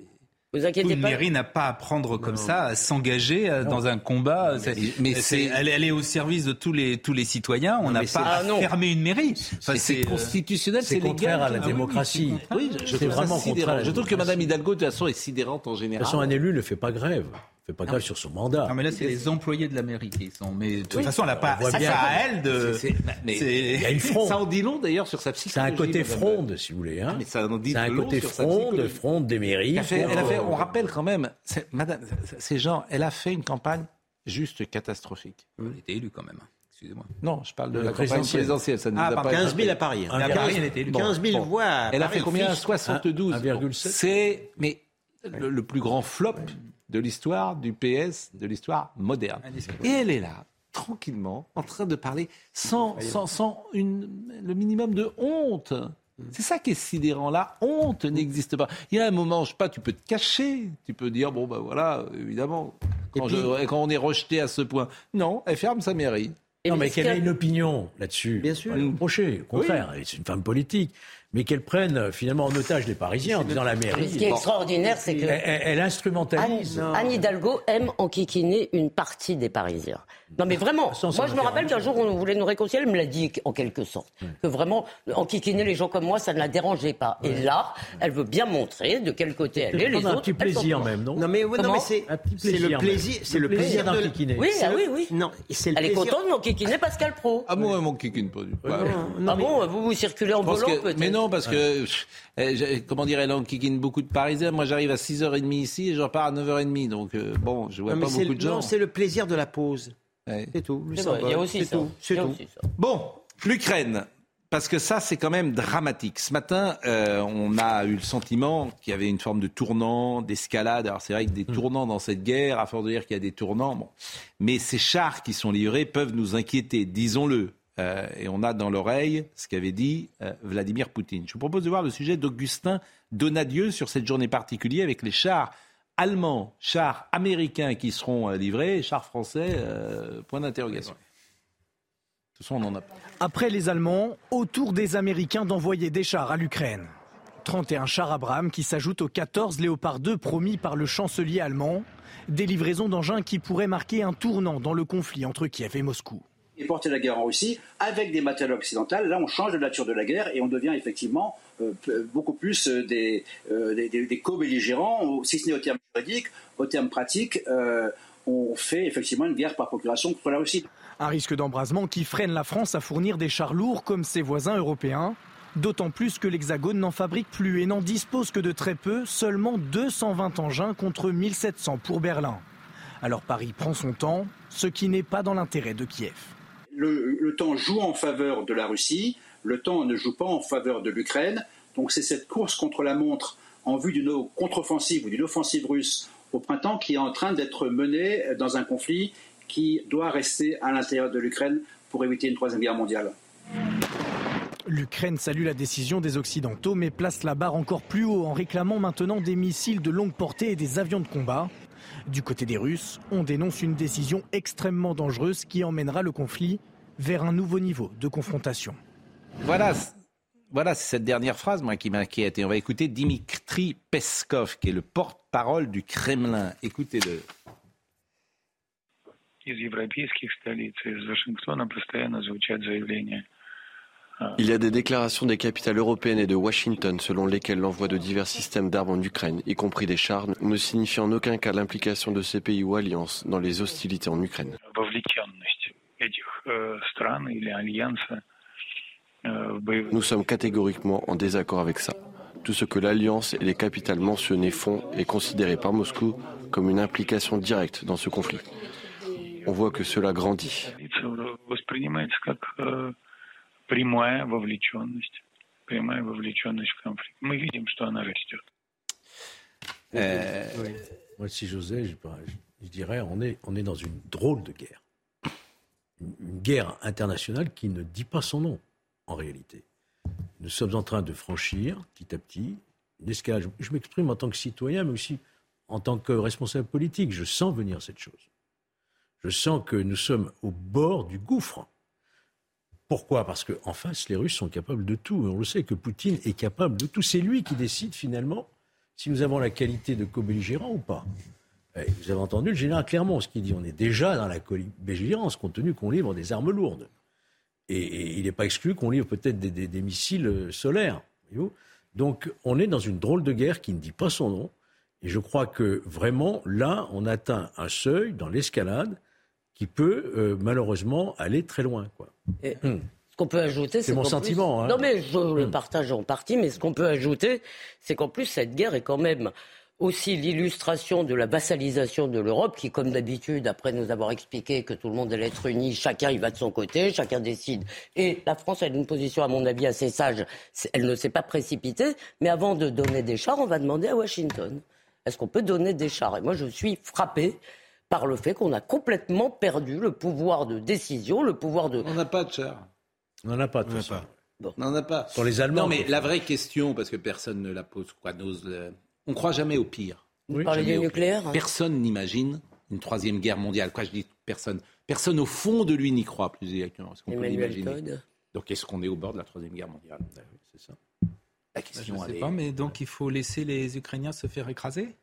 Vous inquiétez une mairie n'a pas à prendre comme ça, à s'engager euh, dans un combat. Mais, c'est, elle, est au service de tous les tous les citoyens. On n'a pas à fermer une mairie. c'est euh, constitutionnel, c'est contraire à la démocratie. Oui, je, trouve vraiment sidérant. Je trouve que Madame Hidalgo de toute façon est sidérante en général. De toute façon, un élu ne fait pas grève fait pas grève sur son mandat. Non, mais là, c'est les employés de la mairie qui sont. Mais de toute façon, elle n'a pas. C'est à elle de. il y a une fronde. Ça en dit long d'ailleurs sur sa psychologie. C'est un côté fronde, si vous voulez. Hein. C'est un côté fronde, fronde des mairies. Elle a fait, on rappelle quand même, madame, ces gens, elle a fait une campagne juste catastrophique. Elle était élue quand même. Hein. Excusez-moi. Non, je parle de la présidentielle. Ça ah, a pas 15 000 à Paris. Hein. À Paris, elle était élue. 15 000 voix. Elle a fait combien? 72. 1,7. C'est mais le plus grand flop de l'histoire du PS, de l'histoire moderne. Et elle est là, tranquillement, en train de parler sans, sans, une, le minimum de honte. C'est ça qui est sidérant. La honte n'existe pas. Il y a un moment, je sais pas, tu peux te cacher. Tu peux dire, bon, ben voilà, évidemment, quand, quand on est rejeté à ce point. Non, elle ferme sa mairie. Non, mais qu'elle ait une opinion là-dessus? Bien sûr. Au contraire, c'est une femme politique mais qu'elle prenne euh, finalement en otage les Parisiens en disant la mairie. Ce qui est extraordinaire, c'est que. Elle, instrumentalise. Anne, Hidalgo aime enquiquiner une partie des Parisiens. Non, mais vraiment. moi, je me rappelle qu'un jour, on voulait nous réconcilier, elle me l'a dit en quelque sorte. Que vraiment, enquiquiner les gens comme moi, ça ne la dérangeait pas. Et là, elle veut bien montrer de quel côté elle est. Les autres, un petit plaisir même, non Non, mais, non, mais c'est le plaisir. C'est le plaisir d'enquiquiner. Oui, ah oui, oui. Non, elle est contente de m'enquiquiner Pascal Pro. Ah, moi, elle m'enquiquine pas du tout. Ah bon, vous, vous circulez en volant peut-être Mais non, parce que, eh, comment dire, elle enquiquine beaucoup de Parisiens. Moi, j'arrive à 6h30 ici et je repars à 9h30. Donc, euh, bon, je vois pas beaucoup de gens. Non, c'est le plaisir de la pause. C'est tout. il y a aussi ça. Bon, l'Ukraine. Parce que ça, c'est quand même dramatique. Ce matin, euh, on a eu le sentiment qu'il y avait une forme de tournant, d'escalade. Alors c'est vrai que des mm. tournants dans cette guerre, à force de dire qu'il y a des tournants, bon. mais ces chars qui sont livrés peuvent nous inquiéter, disons-le. Euh, et on a dans l'oreille ce qu'avait dit euh, Vladimir Poutine. Je vous propose de voir le sujet d'Augustin Donadieu sur cette journée particulière avec les chars allemands, chars américains qui seront euh, livrés, chars français, euh, point d'interrogation. Après les Allemands, autour des Américains d'envoyer des chars à l'Ukraine. 31 chars Abrams qui s'ajoutent aux 14 Léopard 2 promis par le chancelier allemand. Des livraisons d'engins qui pourraient marquer un tournant dans le conflit entre Kiev et Moscou porter la guerre en Russie avec des matériaux occidentaux. Là, on change de nature de la guerre et on devient effectivement euh, beaucoup plus euh, des, euh, des, des, co-belligérants, si ce n'est au terme juridique, au terme pratique. on fait effectivement une guerre par procuration contre la Russie. Un risque d'embrasement qui freine la France à fournir des chars lourds comme ses voisins européens. D'autant plus que l'Hexagone n'en fabrique plus et n'en dispose que de très peu, seulement 220 engins contre 1700 pour Berlin. Alors Paris prend son temps, ce qui n'est pas dans l'intérêt de Kiev le, temps joue en faveur de la Russie, le temps ne joue pas en faveur de l'Ukraine. Donc c'est cette course contre la montre en vue d'une contre-offensive ou d'une offensive russe au printemps qui est en train d'être menée dans un conflit qui doit rester à l'intérieur de l'Ukraine pour éviter une troisième guerre mondiale. L'Ukraine salue la décision des Occidentaux mais place la barre encore plus haut en réclamant maintenant des missiles de longue portée et des avions de combat. Du côté des Russes, on dénonce une décision extrêmement dangereuse qui emmènera le conflit vers un nouveau niveau de confrontation. Voilà, voilà cette dernière phrase moi, qui m'inquiète. Et on va écouter Dimitri Peskov, qui est le porte-parole du Kremlin. Écoutez-le. Il y a des déclarations des capitales européennes et de Washington selon lesquelles l'envoi de divers systèmes d'armes en Ukraine, y compris des chars, ne signifie en aucun cas l'implication de ces pays ou alliances dans les hostilités en Ukraine. Nous sommes catégoriquement en désaccord avec ça. Tout ce que l'alliance et les capitales mentionnées font est considéré par Moscou comme une implication directe dans ce conflit. On voit que cela grandit. прямая вовлеченность, прямая вовлеченность в конфликт. Мы видим, что она растет. Euh, Moi, si j'osais, je, je, dirais on est, on est dans une drôle de guerre. Une, guerre internationale qui ne dit pas son nom, en réalité. Nous sommes en train de franchir, petit à petit, une escalade. Je m'exprime en tant que citoyen, mais aussi en tant que responsable politique. Je sens venir cette chose. Je sens que nous sommes au bord du gouffre. Pourquoi? Parce qu'en face, les Russes sont capables de tout. on le sait que Poutine est capable de tout. C'est lui qui décide finalement si nous avons la qualité de co-belligérant ou pas. Vous avez entendu le général Clermont, ce qu'il dit. On est déjà dans la co-belligérance, compte tenu qu'on livre des armes lourdes. Et, il n'est pas exclu qu'on livre peut-être des, missiles euh, solaires. Donc on est dans une drôle de guerre qui ne dit pas son nom. Et je crois que vraiment, là, on atteint un seuil dans l'escalade qui peut euh, malheureusement aller très loin. Quoi. Hmm. Ce qu'on peut ajouter, c'est mon sentiment. Hein. Non, mais je le hmm. partage en partie. Mais ce qu'on peut ajouter, c'est qu'en plus cette guerre est quand même aussi l'illustration de la vassalisation de l'Europe, qui, comme d'habitude, après nous avoir expliqué que tout le monde allait être uni, chacun y va de son côté, chacun décide. Et la France a une position, à mon avis, assez sage. Elle ne s'est pas précipitée, mais avant de donner des chars, on va demander à Washington. Est-ce qu'on peut donner des chars? Et moi, je suis frappé par le fait qu'on a complètement perdu le pouvoir de décision, le pouvoir de... On n'a pas de char. On n'en a pas de toute On n'en a pas. Pour les Allemands. Non, mais la vraie question, parce que personne ne la pose, quoi, n'ose. Le... On croit jamais au pire. Oui. Du nucléaire. Personne n'imagine une troisième guerre mondiale. Quoi, je dis personne? Personne au fond de lui n'y croit plus exactement. Est-ce qu'on peut l'imaginer? Donc, est-ce qu'on est au bord de la troisième guerre mondiale? Ben C'est ça. La question, je ne sais pas, mais donc il faut laisser les Ukrainiens se faire écraser?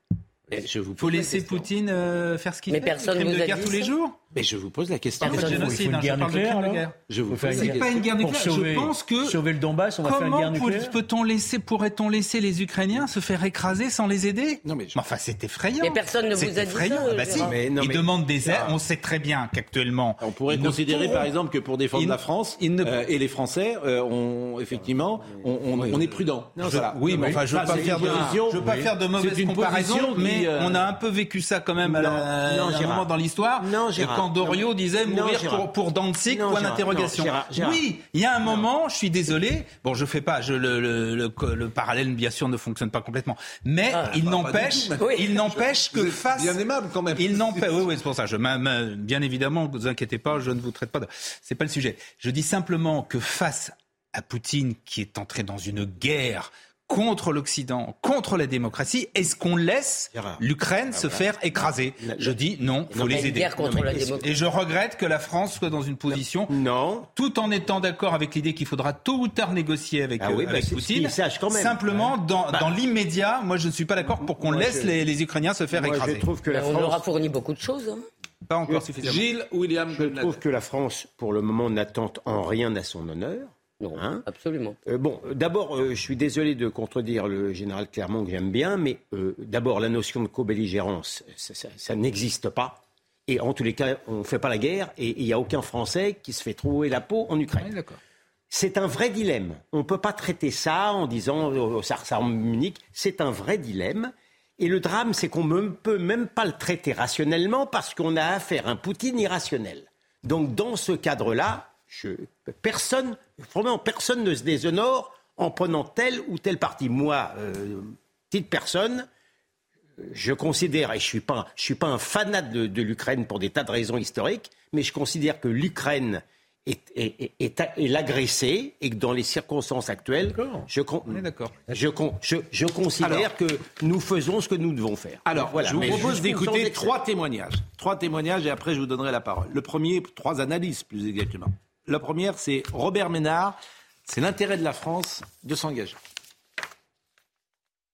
Il faut laisser Poutine euh, faire ce qu'il fait. Mais personne ne de guerre tous les jours? Mais je vous pose la question. Je parle de crime de guerre. Je vous pose C'est pas une guerre nucléaire. je pense que sauver le Donbass, on va faire une guerre nucléaire. Comment peut-on laisser, pourrait-on laisser les Ukrainiens se faire écraser sans les aider? Non mais enfin c'est effrayant. Mais personne ne vous a dit ça. Bah si. Ils demandent des aides. On sait très bien qu'actuellement. On pourrait considérer par exemple que pour défendre la France euh, et les Français, euh, effectivement, on est prudent. Oui, mais enfin je ne veux pas faire de mauvaises comparaisons, mais on a un peu vécu ça quand même à, un moment dans l'histoire. Quand Doriot disait mourir pour, pour Danzig, point d'interrogation. Oui, il y a un moment, je suis désolé, bon, je fais pas, je, le, le, le, parallèle, bien sûr, ne fonctionne pas complètement. Mais ah, il n'empêche, il n'empêche que face. Bien aimable quand même. Il n'empêche, oui, oui, c'est pour ça. Je, bien évidemment, ne vous inquiétez pas, je ne vous traite pas de. C'est pas le sujet. Je dis simplement que face à Poutine, qui est entré dans une guerre contre l'Occident, contre la démocratie, est-ce qu'on laisse l'Ukraine se faire écraser Je dis non, il faut les aider. Et je regrette que la France soit dans une position, non. tout en étant d'accord avec l'idée qu'il faudra tôt ou tard négocier avec, ah euh, bah, Poutine. Simplement, dans, bah. dans l'immédiat, moi je ne suis pas d'accord pour qu'on laisse les, Ukrainiens se faire écraser. Je trouve que la France... On leur a fourni beaucoup de choses. Hein. Pas encore suffisamment. Gilles William Je trouve que la France, pour le moment, n'attend en rien à son honneur. Non, hein absolument. Euh, bon, d'abord, euh, je suis désolé de contredire le général Clermont que j'aime bien, mais euh, d'abord, la notion de co-belligérance, ça, n'existe pas. Et en tous les cas, on ne fait pas la guerre et il n'y a aucun Français qui se fait trouver la peau en Ukraine. c'est un vrai dilemme. On ne peut pas traiter ça en disant ça ressemble Munich. C'est un vrai dilemme. Et le drame, c'est qu'on ne peut même pas le traiter rationnellement parce qu'on a affaire à un Poutine irrationnel. Donc, dans ce cadre-là, personne, vraiment, personne ne se déshonore en prenant tel ou tel parti. Moi, euh, petite personne, je considère, et je ne suis, pas, je suis pas un fanat de, l'Ukraine pour des tas de raisons historiques, mais je considère que l'Ukraine est, est, est, l'agressé et que dans les circonstances actuelles, je, je, je, je, considère que nous faisons ce que nous devons faire. Alors, voilà. je vous propose d'écouter trois témoignages. Trois témoignages et après je vous donnerai la parole. Le premier, trois analyses plus exactement. La première, c'est Robert Ménard. C'est l'intérêt de la France de s'engager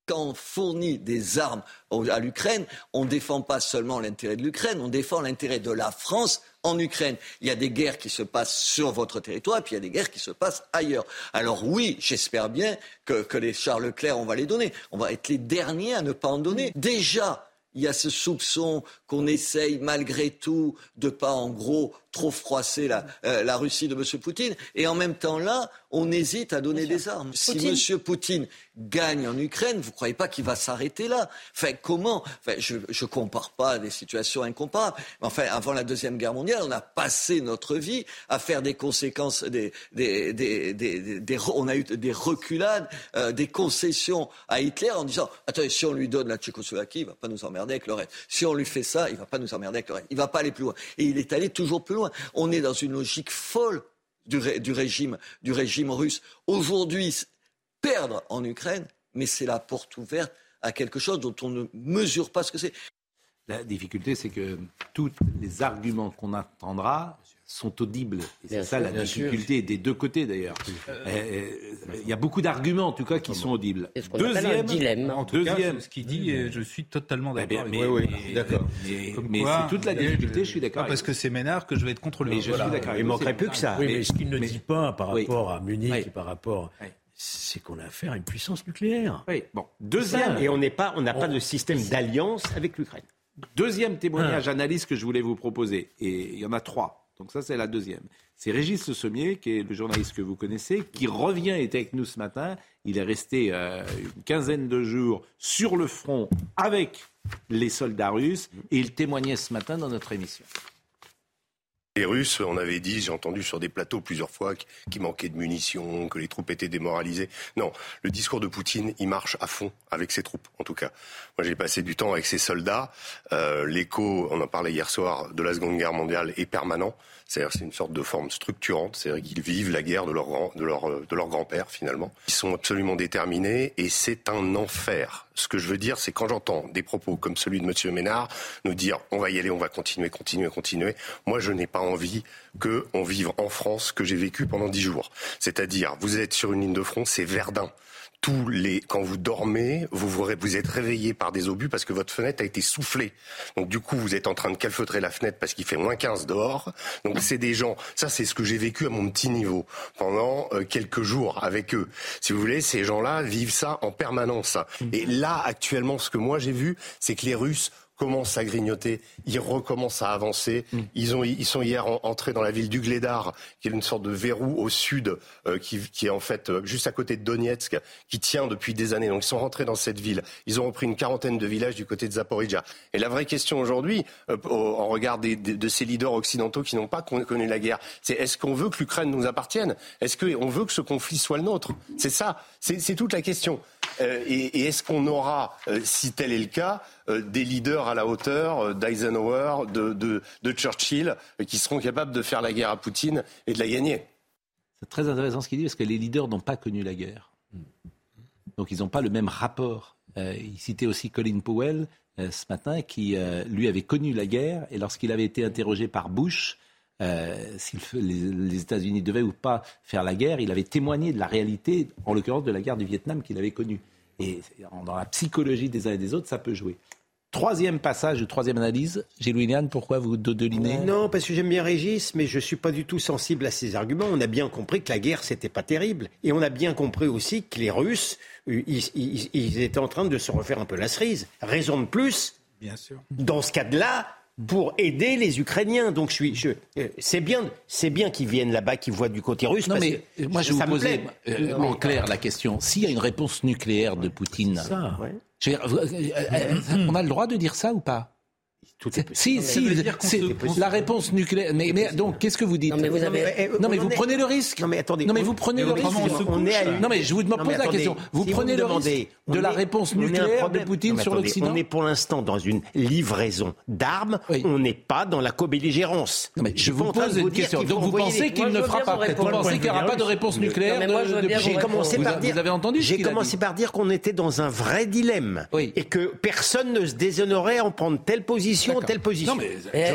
quand on fournit des armes à l'Ukraine, on ne défend pas seulement l'intérêt de l'Ukraine, on défend l'intérêt de la France en Ukraine. Il y a des guerres qui se passent sur votre territoire, puis il y a des guerres qui se passent ailleurs. Alors oui, j'espère bien que, que les Charles Leclerc, on va les donner. On va être les derniers à ne pas en donner. Déjà, il y a ce soupçon qu'on essaye malgré tout de pas en gros trop froisser la, euh, la Russie de M. Poutine. Et en même temps, là, on hésite à donner des armes. Si M. Poutine gagne en Ukraine, vous ne croyez pas qu'il va s'arrêter là? Enfin, comment? Enfin, Je ne compare pas des situations incomparables. Mais enfin, avant la Deuxième Guerre mondiale, on a passé notre vie à faire des conséquences, des, des, des, des on a eu des reculades, euh, des concessions à Hitler en disant attendez, si on lui donne la Tchécoslovaquie, il va pas nous emmerder avec le reste. Si on lui fait ça, il va pas nous emmerder avec le reste. Il va pas aller plus loin. Et il est allé toujours plus loin. On est dans une logique folle du, régime, du régime russe. Aujourd'hui, perdre en Ukraine, mais c'est la porte ouverte à quelque chose dont on ne mesure pas ce que c'est. La difficulté, c'est que tous les arguments qu'on entendra sont audibles. Et c'est ça la difficulté des deux côtés d'ailleurs. Euh, euh, il y a beaucoup d'arguments en tout cas qui sont audibles. Deuxième, dilemme. En deuxième, ce qu'il dit, je suis totalement eh d'accord. Mais, oui, d'accord. Mais, c'est toute la difficulté, je, suis d'accord. Parce que c'est Ménard que je vais être contre le. Mais je suis d'accord. Il manquerait plus que ça. Oui, mais ce qu'il ne dit pas par rapport à Munich et par rapport c'est qu'on a affaire à une puissance nucléaire. Oui, bon. Deuxième. Et on n'est pas, on n'a pas de système d'alliance avec l'Ukraine. Deuxième témoignage, ah. analyse que je voulais vous proposer. Et il y en a trois. Donc ça, c'est la deuxième. C'est Régis Le Sommier, qui est le journaliste que vous connaissez, qui revient, était avec nous ce matin. Il est resté euh, une quinzaine de jours sur le front avec les soldats russes et il témoignait ce matin dans notre émission. Les Russes, on avait dit, j'ai entendu sur des plateaux plusieurs fois qu'il manquait de munitions, que les troupes étaient démoralisées. Non, le discours de Poutine, il marche à fond avec ses troupes, en tout cas. Moi, j'ai passé du temps avec ses soldats. Euh, l'écho, on en parlait hier soir, de la Seconde Guerre mondiale est permanent. C'est-à-dire c'est une sorte de forme structurante, c'est-à-dire qu'ils vivent la guerre de leur, de leur, de leur grand-père finalement. Ils sont absolument déterminés et c'est un enfer. Ce que je veux dire, c'est quand j'entends des propos comme celui de M. Ménard nous dire on va y aller, on va continuer, continuer, continuer, moi je n'ai pas envie qu'on vive en France que j'ai vécu pendant dix jours. C'est-à-dire, vous êtes sur une ligne de front, c'est Verdun tous les, quand vous dormez, vous, vous êtes réveillé par des obus parce que votre fenêtre a été soufflée. Donc du coup, vous êtes en train de calfeutrer la fenêtre parce qu'il fait moins 15 dehors. Donc c'est des gens, ça c'est ce que j'ai vécu à mon petit niveau pendant euh, quelques jours avec eux. Si vous voulez, ces gens-là vivent ça en permanence. Et là, actuellement, ce que moi j'ai vu, c'est que les Russes commencent à grignoter, ils recommencent à avancer. Mm. Ils, ont, ils sont hier entrés dans la ville d'Ugledar, qui est une sorte de verrou au sud, euh, qui, qui, est en fait euh, juste à côté de Donetsk, qui tient depuis des années. Donc ils sont rentrés dans cette ville. Ils ont repris une quarantaine de villages du côté de Zaporizhia. Et la vraie question aujourd'hui, euh, en regard des, de ces leaders occidentaux qui n'ont pas connu la guerre, c'est est-ce qu'on veut que l'Ukraine nous appartienne? Est-ce qu'on veut que ce conflit soit le nôtre? C'est ça, c'est toute la question. Et, et est-ce qu'on aura, si tel est le cas, euh, des leaders à la hauteur euh, d'Eisenhower, de, Churchill, euh, qui seront capables de faire la guerre à Poutine et de la gagner? C'est très intéressant ce qu'il dit, parce que les leaders n'ont pas connu la guerre. Donc ils n'ont pas le même rapport. il citait aussi Colin Powell ce matin, qui lui avait connu la guerre, et lorsqu'il avait été interrogé par Bush, si les, États-Unis devaient ou pas faire la guerre, il avait témoigné de la réalité, en l'occurrence de la guerre du Vietnam qu'il avait connue. Et dans la psychologie des uns et des autres, ça peut jouer. Troisième passage, troisième analyse. Gilles pourquoi vous dodelinez Non, parce que j'aime bien Régis, mais je ne suis pas du tout sensible à ses arguments. On a bien compris que la guerre, c'était pas terrible. Et on a bien compris aussi que les Russes, euh, ils, étaient en train de se refaire un peu la cerise. Raison de plus, bien sûr. dans ce cas-là, pour aider les Ukrainiens. Donc je suis, je, euh, c'est bien, c'est bien qu'ils viennent là-bas, qu'ils voient du côté russe. Non mais moi je vous posais euh, en clair la question. S'il y a une réponse nucléaire de Poutine, ça, ouais. Euh, on a le droit de dire ça ou pas? Si, si, c'est la réponse nucléaire. Mais, mais donc, qu'est-ce que vous dites Non, mais vous, avez... non, mais vous prenez le risque. Non, mais attendez. Non, mais vous prenez le risque. On est Non, mais je vous pose la question. Vous prenez le risque de la réponse nucléaire de Poutine sur l'Occident On est pour l'instant dans une livraison d'armes. On n'est pas dans la co-belligérance. Non, mais je vous pose une question. Donc, vous pensez qu'il ne fera pas Vous pensez qu'il n'y aura pas de réponse nucléaire J'ai commencé par dire. Vous avez entendu J'ai commencé par dire qu'on était dans un vrai dilemme. Et que personne ne se déshonorait en prendre telle position, telle position.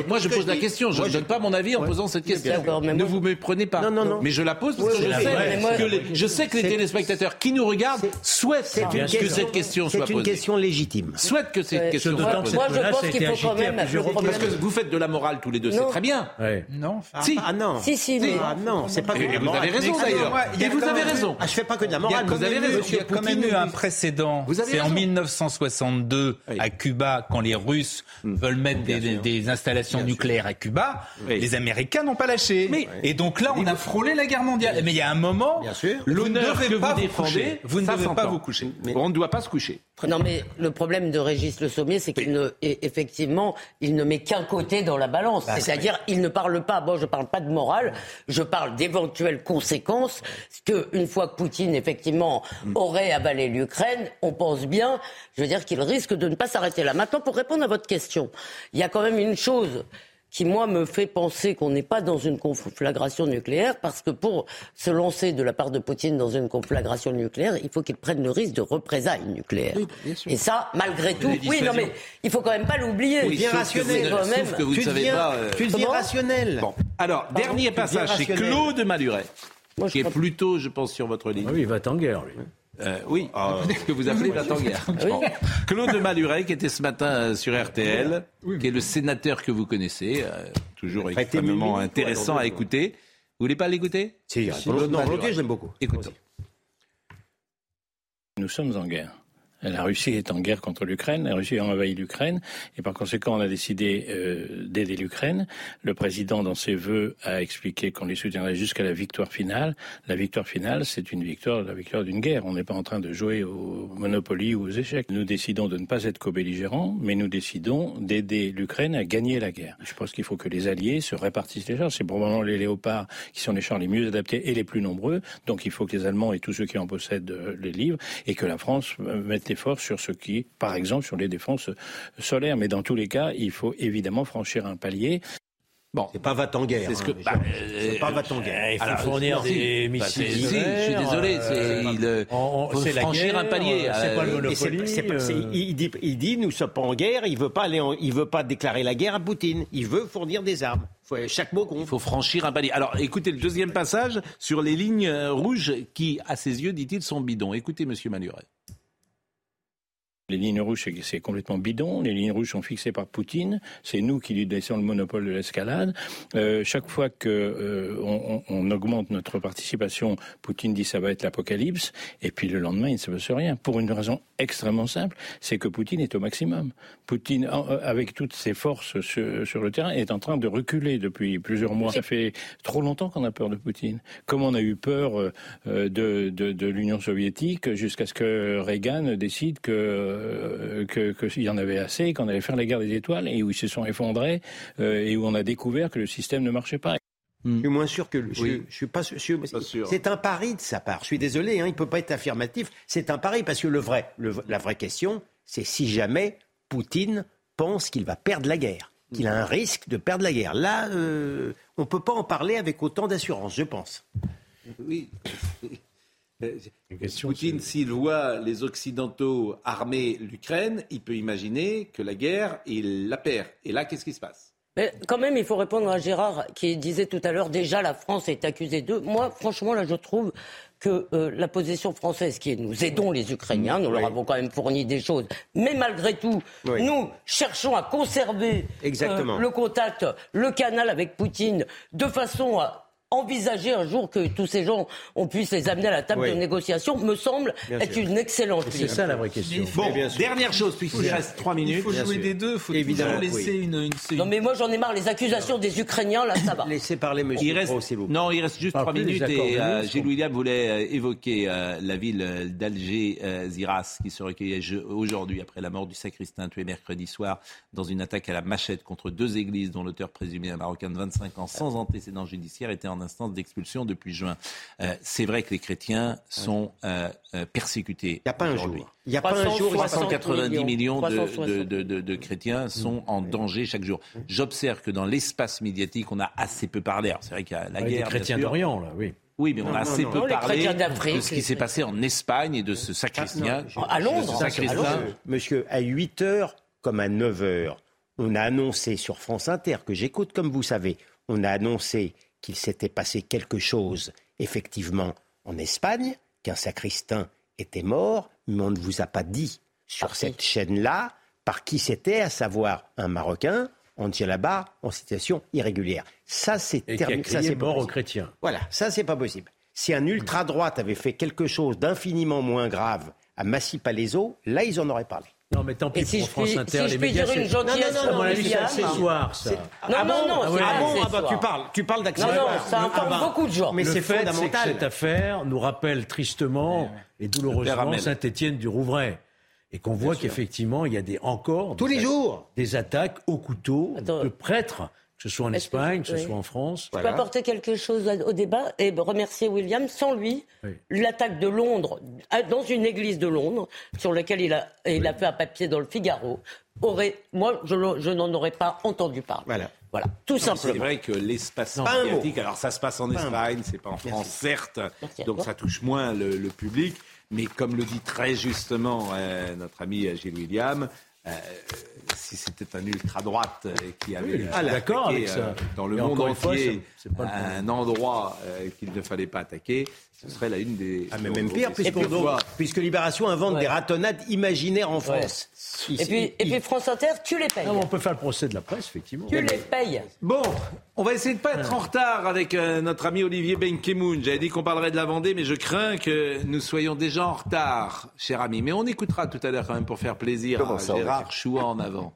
Moi, je pose la question. Je ne donne pas mon avis en posant cette question. Ne vous méprenez pas. Non, non, non. Mais je la pose parce que je sais, je sais que les téléspectateurs qui nous regardent souhaitent que cette question soit posée. C'est une question légitime. Souhaitent que cette question soit posée. Moi, je pense qu'il faut quand même. Parce que vous faites de la morale tous les deux, c'est très bien. Non. Si. Ah non. Si, si. Ah non, c'est pas. Et vous avez raison d'ailleurs. Et vous avez raison. Ah, je fais pas que de la morale. Vous avez raison. Il y a quand même eu un précédent. C'est en 1962 à Cuba quand les Russes veulent veulent mettre des, installations nucléaires à Cuba, les Américains n'ont pas lâché. et donc là, on a frôlé la guerre mondiale. Mais il y a un moment, vous ne devez pas vous coucher. Vous ne devez pas vous coucher. On ne doit pas se coucher. Non, mais le problème de Régis Le Sommier, c'est qu'il ne, effectivement, il ne met qu'un côté dans la balance. Bah, C'est-à-dire, il ne parle pas, bon, je ne parle pas de morale, je parle d'éventuelles conséquences, qu'une fois que Poutine, effectivement, mm. aurait avalé l'Ukraine, on pense bien, je veux dire, qu'il risque de ne pas s'arrêter là. Maintenant, pour répondre à votre question, il y a quand même une chose qui, moi, me fait penser qu'on n'est pas dans une conflagration nucléaire, parce que pour se lancer de la part de Poutine dans une conflagration nucléaire, il faut qu'il prenne le risque de représailles nucléaires. Et ça, malgré tout, oui, non, mais il faut quand même pas l'oublier. Oui, rationnel. Quand même... que vous tu savez pas. Euh, tu deviens rationnel. Bon. Alors, dernier passage, c'est Claude Maluret, qui est plutôt, je pense, sur votre ligne. Ah oui, il va en guerre, lui. Euh, oui, ce que vous appelez la tanguère. Claude Maluret, qui était ce matin euh, sur RTL, qui est le sénateur que vous connaissez, euh, toujours extrêmement intéressant à écouter. Vous voulez pas l'écouter? Si, non, j'aime beaucoup. Écoutez. Nous sommes en guerre. La Russie est en guerre contre l'Ukraine, la Russie a envahi l'Ukraine, et par conséquent, on a décidé euh, d'aider l'Ukraine. Le président, dans ses vœux, a expliqué qu'on les soutiendrait jusqu'à la victoire finale. La victoire finale, c'est une victoire, la victoire d'une guerre. On n'est pas en train de jouer au Monopoly ou aux échecs. Nous décidons de ne pas être co-belligérants, mais nous décidons d'aider l'Ukraine à gagner la guerre. Je pense qu'il faut que les alliés se répartissent les chars. C'est probablement les léopards qui sont les chars les mieux adaptés et les plus nombreux. Donc il faut que les Allemands et tous ceux qui en possèdent euh, les livrent, et que la France euh, mette fort sur ce qui, par exemple, sur les défenses solaires. Mais dans tous les cas, il faut évidemment franchir un palier. Bon, c'est pas va en guerre. C'est ce que, hein, bah, c'est pas va en guerre. Il faut fournir des bah, missiles. je suis désolé, c'est euh, il euh, faut franchir un palier. C'est pas le euh, il, dit, il dit, nous sommes pas en guerre. Il veut pas aller, il veut pas déclarer la guerre à Poutine. Il veut fournir des armes. Faut, chaque mot compte. Il faut franchir un palier. Alors, écoutez le deuxième passage sur les lignes rouges qui, à ses yeux, dit-il, sont bidons. Écoutez, Monsieur Manuret. Les lignes rouges, c'est complètement bidon. Les lignes rouges sont fixées par Poutine. C'est nous qui lui laissons le monopole de l'escalade. Euh, chaque fois que euh, on, augmente notre participation, Poutine dit ça va être l'apocalypse. Et puis le lendemain, il ne se passe rien. Pour une raison extrêmement simple, c'est que Poutine est au maximum. Poutine, euh, avec toutes ses forces sur, le terrain, est en train de reculer depuis plusieurs mois. Ça fait trop longtemps qu'on a peur de Poutine. Comme on a eu peur de l'Union soviétique jusqu'à ce que Reagan décide que euh, qu'il y en avait assez, qu'on allait faire la guerre des étoiles, et où ils se sont effondrés, euh, et où on a découvert que le système ne marchait pas. Je suis moins sûr que. Je, suis pas sûr. C'est un pari de sa part. Je suis désolé, hein, il ne peut pas être affirmatif. C'est un pari parce que le vrai, la vraie question, c'est si jamais Poutine pense qu'il va perdre la guerre, qu'il a un risque de perdre la guerre. Là, euh, on ne peut pas en parler avec autant d'assurance, je pense. Oui. Euh, Poutine, s'il voit les Occidentaux armer l'Ukraine, il peut imaginer que la guerre, il la perd. Et là, qu'est-ce qui se passe? Mais quand même, il faut répondre à Gérard qui disait tout à l'heure déjà la France est accusée d'eux. Moi, franchement, là, je trouve que euh, la position française, qui est nous aidons les Ukrainiens, nous leur avons quand même fourni des choses, mais malgré tout, nous cherchons à conserver euh, le contact, le canal avec Poutine, de façon à envisager un jour que tous ces gens, on puisse les amener à la table de négociation, me semble être une excellente C'est ça la vraie question. Bon, dernière chose, puisqu'il reste trois minutes. Il faut jouer des deux, il faut Évidemment, laisser une, Non, mais moi j'en ai marre, les accusations des Ukrainiens, là, ça va. Laissez parler, monsieur. Il reste, non, il reste juste trois minutes et euh, Gilles William voulait euh, évoquer euh, la ville d'Alger-Ziras qui se recueillait aujourd'hui après la mort du sacristain tué mercredi soir dans une attaque à la machette contre deux églises dont l'auteur présumé un Marocain de 25 ans sans antécédent judiciaire était en instance d'expulsion depuis juin. Euh, c'est vrai que les chrétiens sont euh, euh, persécutés. Il n'y a pas un jour. Il n'y a pas un jour. 390 millions, de, de, chrétiens sont en danger chaque jour. J'observe que dans l'espace médiatique, on a assez peu parlé. C'est vrai qu'il y a la guerre. Les chrétiens d'Orient, là, oui. Oui, mais on a assez peu parlé de ce qui s'est passé en Espagne et de ce sacristain. à Londres, Monsieur, à 8 heures comme à 9 heures, on a annoncé sur France Inter, que j'écoute comme vous savez, on a annoncé qu'il s'était passé quelque chose, effectivement, en Espagne, qu'un sacristain était mort, mais on ne vous a pas dit sur cette chaîne-là par qui c'était, à savoir un Marocain, on tient là-bas en situation irrégulière. Ça, c'est terminé. Ça, c'est mort aux chrétiens. Voilà, ça, c'est pas possible. Si un ultra-droite avait fait quelque chose d'infiniment moins grave à Massy Palaiso, là, ils en auraient parlé. Non, mais tant pis si pour je France puis- Inter, si je les puis médias, dire une gentillesse non, non, non, mon avis, c'est William. accessoire, ça. Non, Ah non, bon non, Ah ouais, pas ah bon, ah bah, tu parles, tu parles Non, d'accessoire. non, ça informe Ah bah, beaucoup de gens. Mais c'est fait, c'est que fondamental. cette affaire nous rappelle tristement et douloureusement. Saint-Étienne du Rouvray. Et qu'on voit qu'effectivement, il y a des, encore Tous des les jours. des attaques au couteau Attends. de prêtres, que ce soit en que- Espagne, que ce oui. soit en France. Je peux apporter quelque chose au débat et remercier William. Sans lui, Oui. l'attaque de Londres, dans une église de Londres, sur laquelle il a, il a fait un papier dans le Figaro, aurait, moi, je, n'en aurais pas entendu parler. Voilà. Voilà, tout C'est simplement. vrai que l'espace médiatique, alors ça se passe en Espagne, c'est pas en France, certes, Merci donc ça touche moins le, le public, mais comme le dit très justement euh, notre ami Gilles William, euh, si c'était un ultra-droite euh, qui avait Oui, euh, attaqué, avec ça. euh, dans le monde entier pas le un endroit euh, qu'il ne fallait pas attaquer, ce serait la une des... Ah, mais même pire, puisque, Libération invente Ouais. des ratonnades imaginaires en France. Et puis, et puis France Inter, tu les payes. Non, mais on peut faire le procès de la presse, effectivement. Tu les payes. Bon, on va essayer de pas être en retard avec euh, notre ami Olivier Benkemoun. J'avais dit qu'on parlerait de la Vendée, mais je crains que nous soyons déjà en retard, cher ami. Mais on écoutera tout à l'heure quand même pour faire plaisir Comment à ça, Gérard Chouan en avant.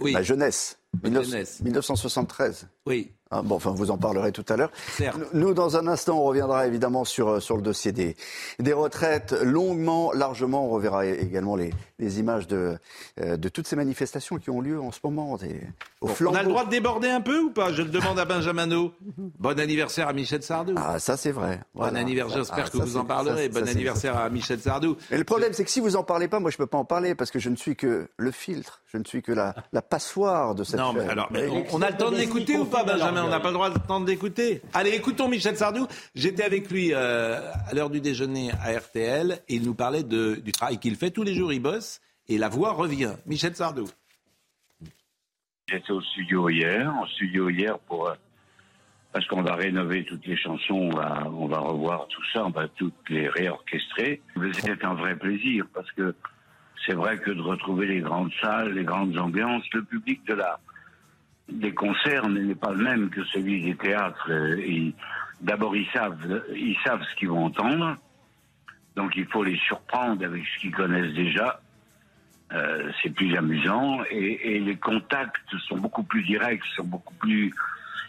Oui. Ma jeunesse. 19- jeunesse. 1973. Oui. Ah, bon, enfin, vous en parlerez tout à l'heure. Certes. Nous, dans un instant, on reviendra évidemment sur, euh, sur le dossier des, des retraites, longuement, largement. On reverra également les, les images de, euh, de toutes ces manifestations qui ont lieu en ce moment. des- au Bon, on a le droit de déborder un peu ou pas? Je le demande à Benjamino. Bon anniversaire à Michel Sardou. Ah, ça c'est vrai. Bon anniversaire, j'espère Ah, que vous en parlerez. ça, bon anniversaire à Michel Sardou. Et le problème, c'est que si vous en parlez pas, moi je peux pas en parler parce que je ne suis que le filtre, je ne suis que la, la passoire de cette Non, mais alors, mais on, on a le temps de l'écouter ou pas, Benjamin On n'a pas le droit de temps de l'écouter. Allez, écoutons Michel Sardou. J'étais avec lui euh, à l'heure du déjeuner à RTL et il nous parlait du travail qu'il fait. Tous les jours, il bosse et la voix revient. Michel Sardou. J'étais au studio hier, en studio hier pour euh, parce qu'on va rénover toutes les chansons, on va, on va revoir tout ça, on va toutes les réorchestrer. C'était un vrai plaisir parce que c'est vrai que de retrouver les grandes salles, les grandes ambiances, le public de la des concerts n'est pas le même que celui des théâtres. D'abord, ils savent, ils savent ce qu'ils vont entendre, donc il faut les surprendre avec ce qu'ils connaissent déjà. Euh, c'est plus amusant et, les contacts sont beaucoup plus directs, sont beaucoup plus.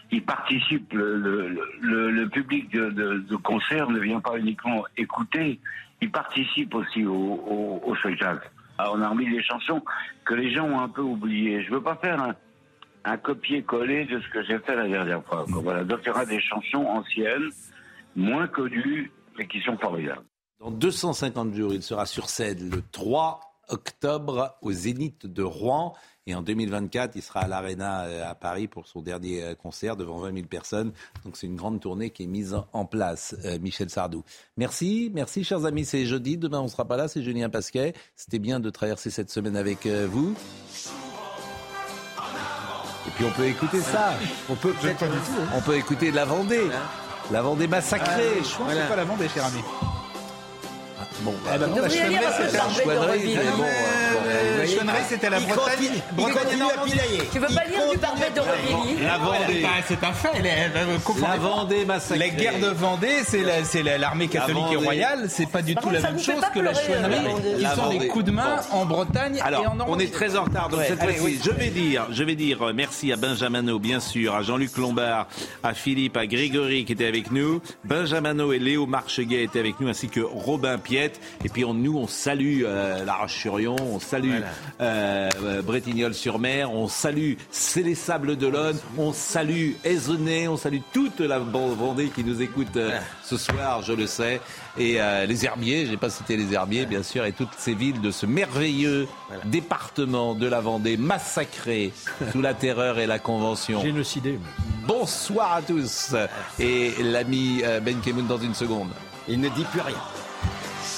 Ils participent. Le, public de, de, concert ne vient pas uniquement écouter, il participe aussi au, au, spectacle. Alors, on a remis des chansons que les gens ont un peu oubliées. Je veux pas faire un, un copier-coller de ce que j'ai fait la dernière fois. quoi. Voilà. Donc il y aura des chansons anciennes, moins connues, mais qui sont formidables. Dans 250 jours, il sera sur scène le 3 octobre au Zénith de Rouen. Et en 2024, il sera à l'Arena euh, à Paris pour son dernier euh, concert devant 20 000 personnes. Donc c'est une grande tournée qui est mise en place, euh, Michel Sardou. Merci, merci chers amis. C'est jeudi, demain on ne sera pas là, c'est Julien Pasquet. C'était bien de traverser cette semaine avec vous. Et puis on peut écouter ça. On peut peut-être On peut écouter la Vendée. La Vendée massacrée. Je crois que c'est pas la Vendée, cher ami. Bon, Ah bah la devriez lire Chouannerie, la c'était- euh, Euh, c'était la Bretagne. Bretagne à pilailler. Tu veux pas lire du Barbet d'Aurevilly La Vendée. Bah, c'est un fait. La Vendée massacrée. Les guerres de Vendée, c'est la- la- l'armée catholique et royale. C'est pas du tout la même chose que la chouannerie. la Vendée. Ils La sont des coups de main en Bretagne Alors, et en on Normandie. est très en retard, donc cette allez, fois-ci, oui. je vais dire, je vais dire euh, merci à Benjamino, bien sûr, à Jean-Luc Lombard, à Philippe, à Grégory qui était avec nous, Benjamino et Léo Marcheguet étaient avec nous, ainsi que Robin Et puis on, nous, on salue euh, La Roche-sur-Yon, on salue euh, euh, Bretignolles-sur-Mer, on salue C'est Sables d'Olonne, on salue Aizenay, on salue toute la Vendée qui nous écoute euh, ce soir, je le sais, et euh, les Herbiers, j'ai pas cité les Herbiers, bien sûr, et toutes ces villes de ce merveilleux département de la Vendée massacré sous la terreur et la convention. Génocidé. Bonsoir à tous et l'ami Ben Kemoun dans une seconde. Il ne dit plus rien.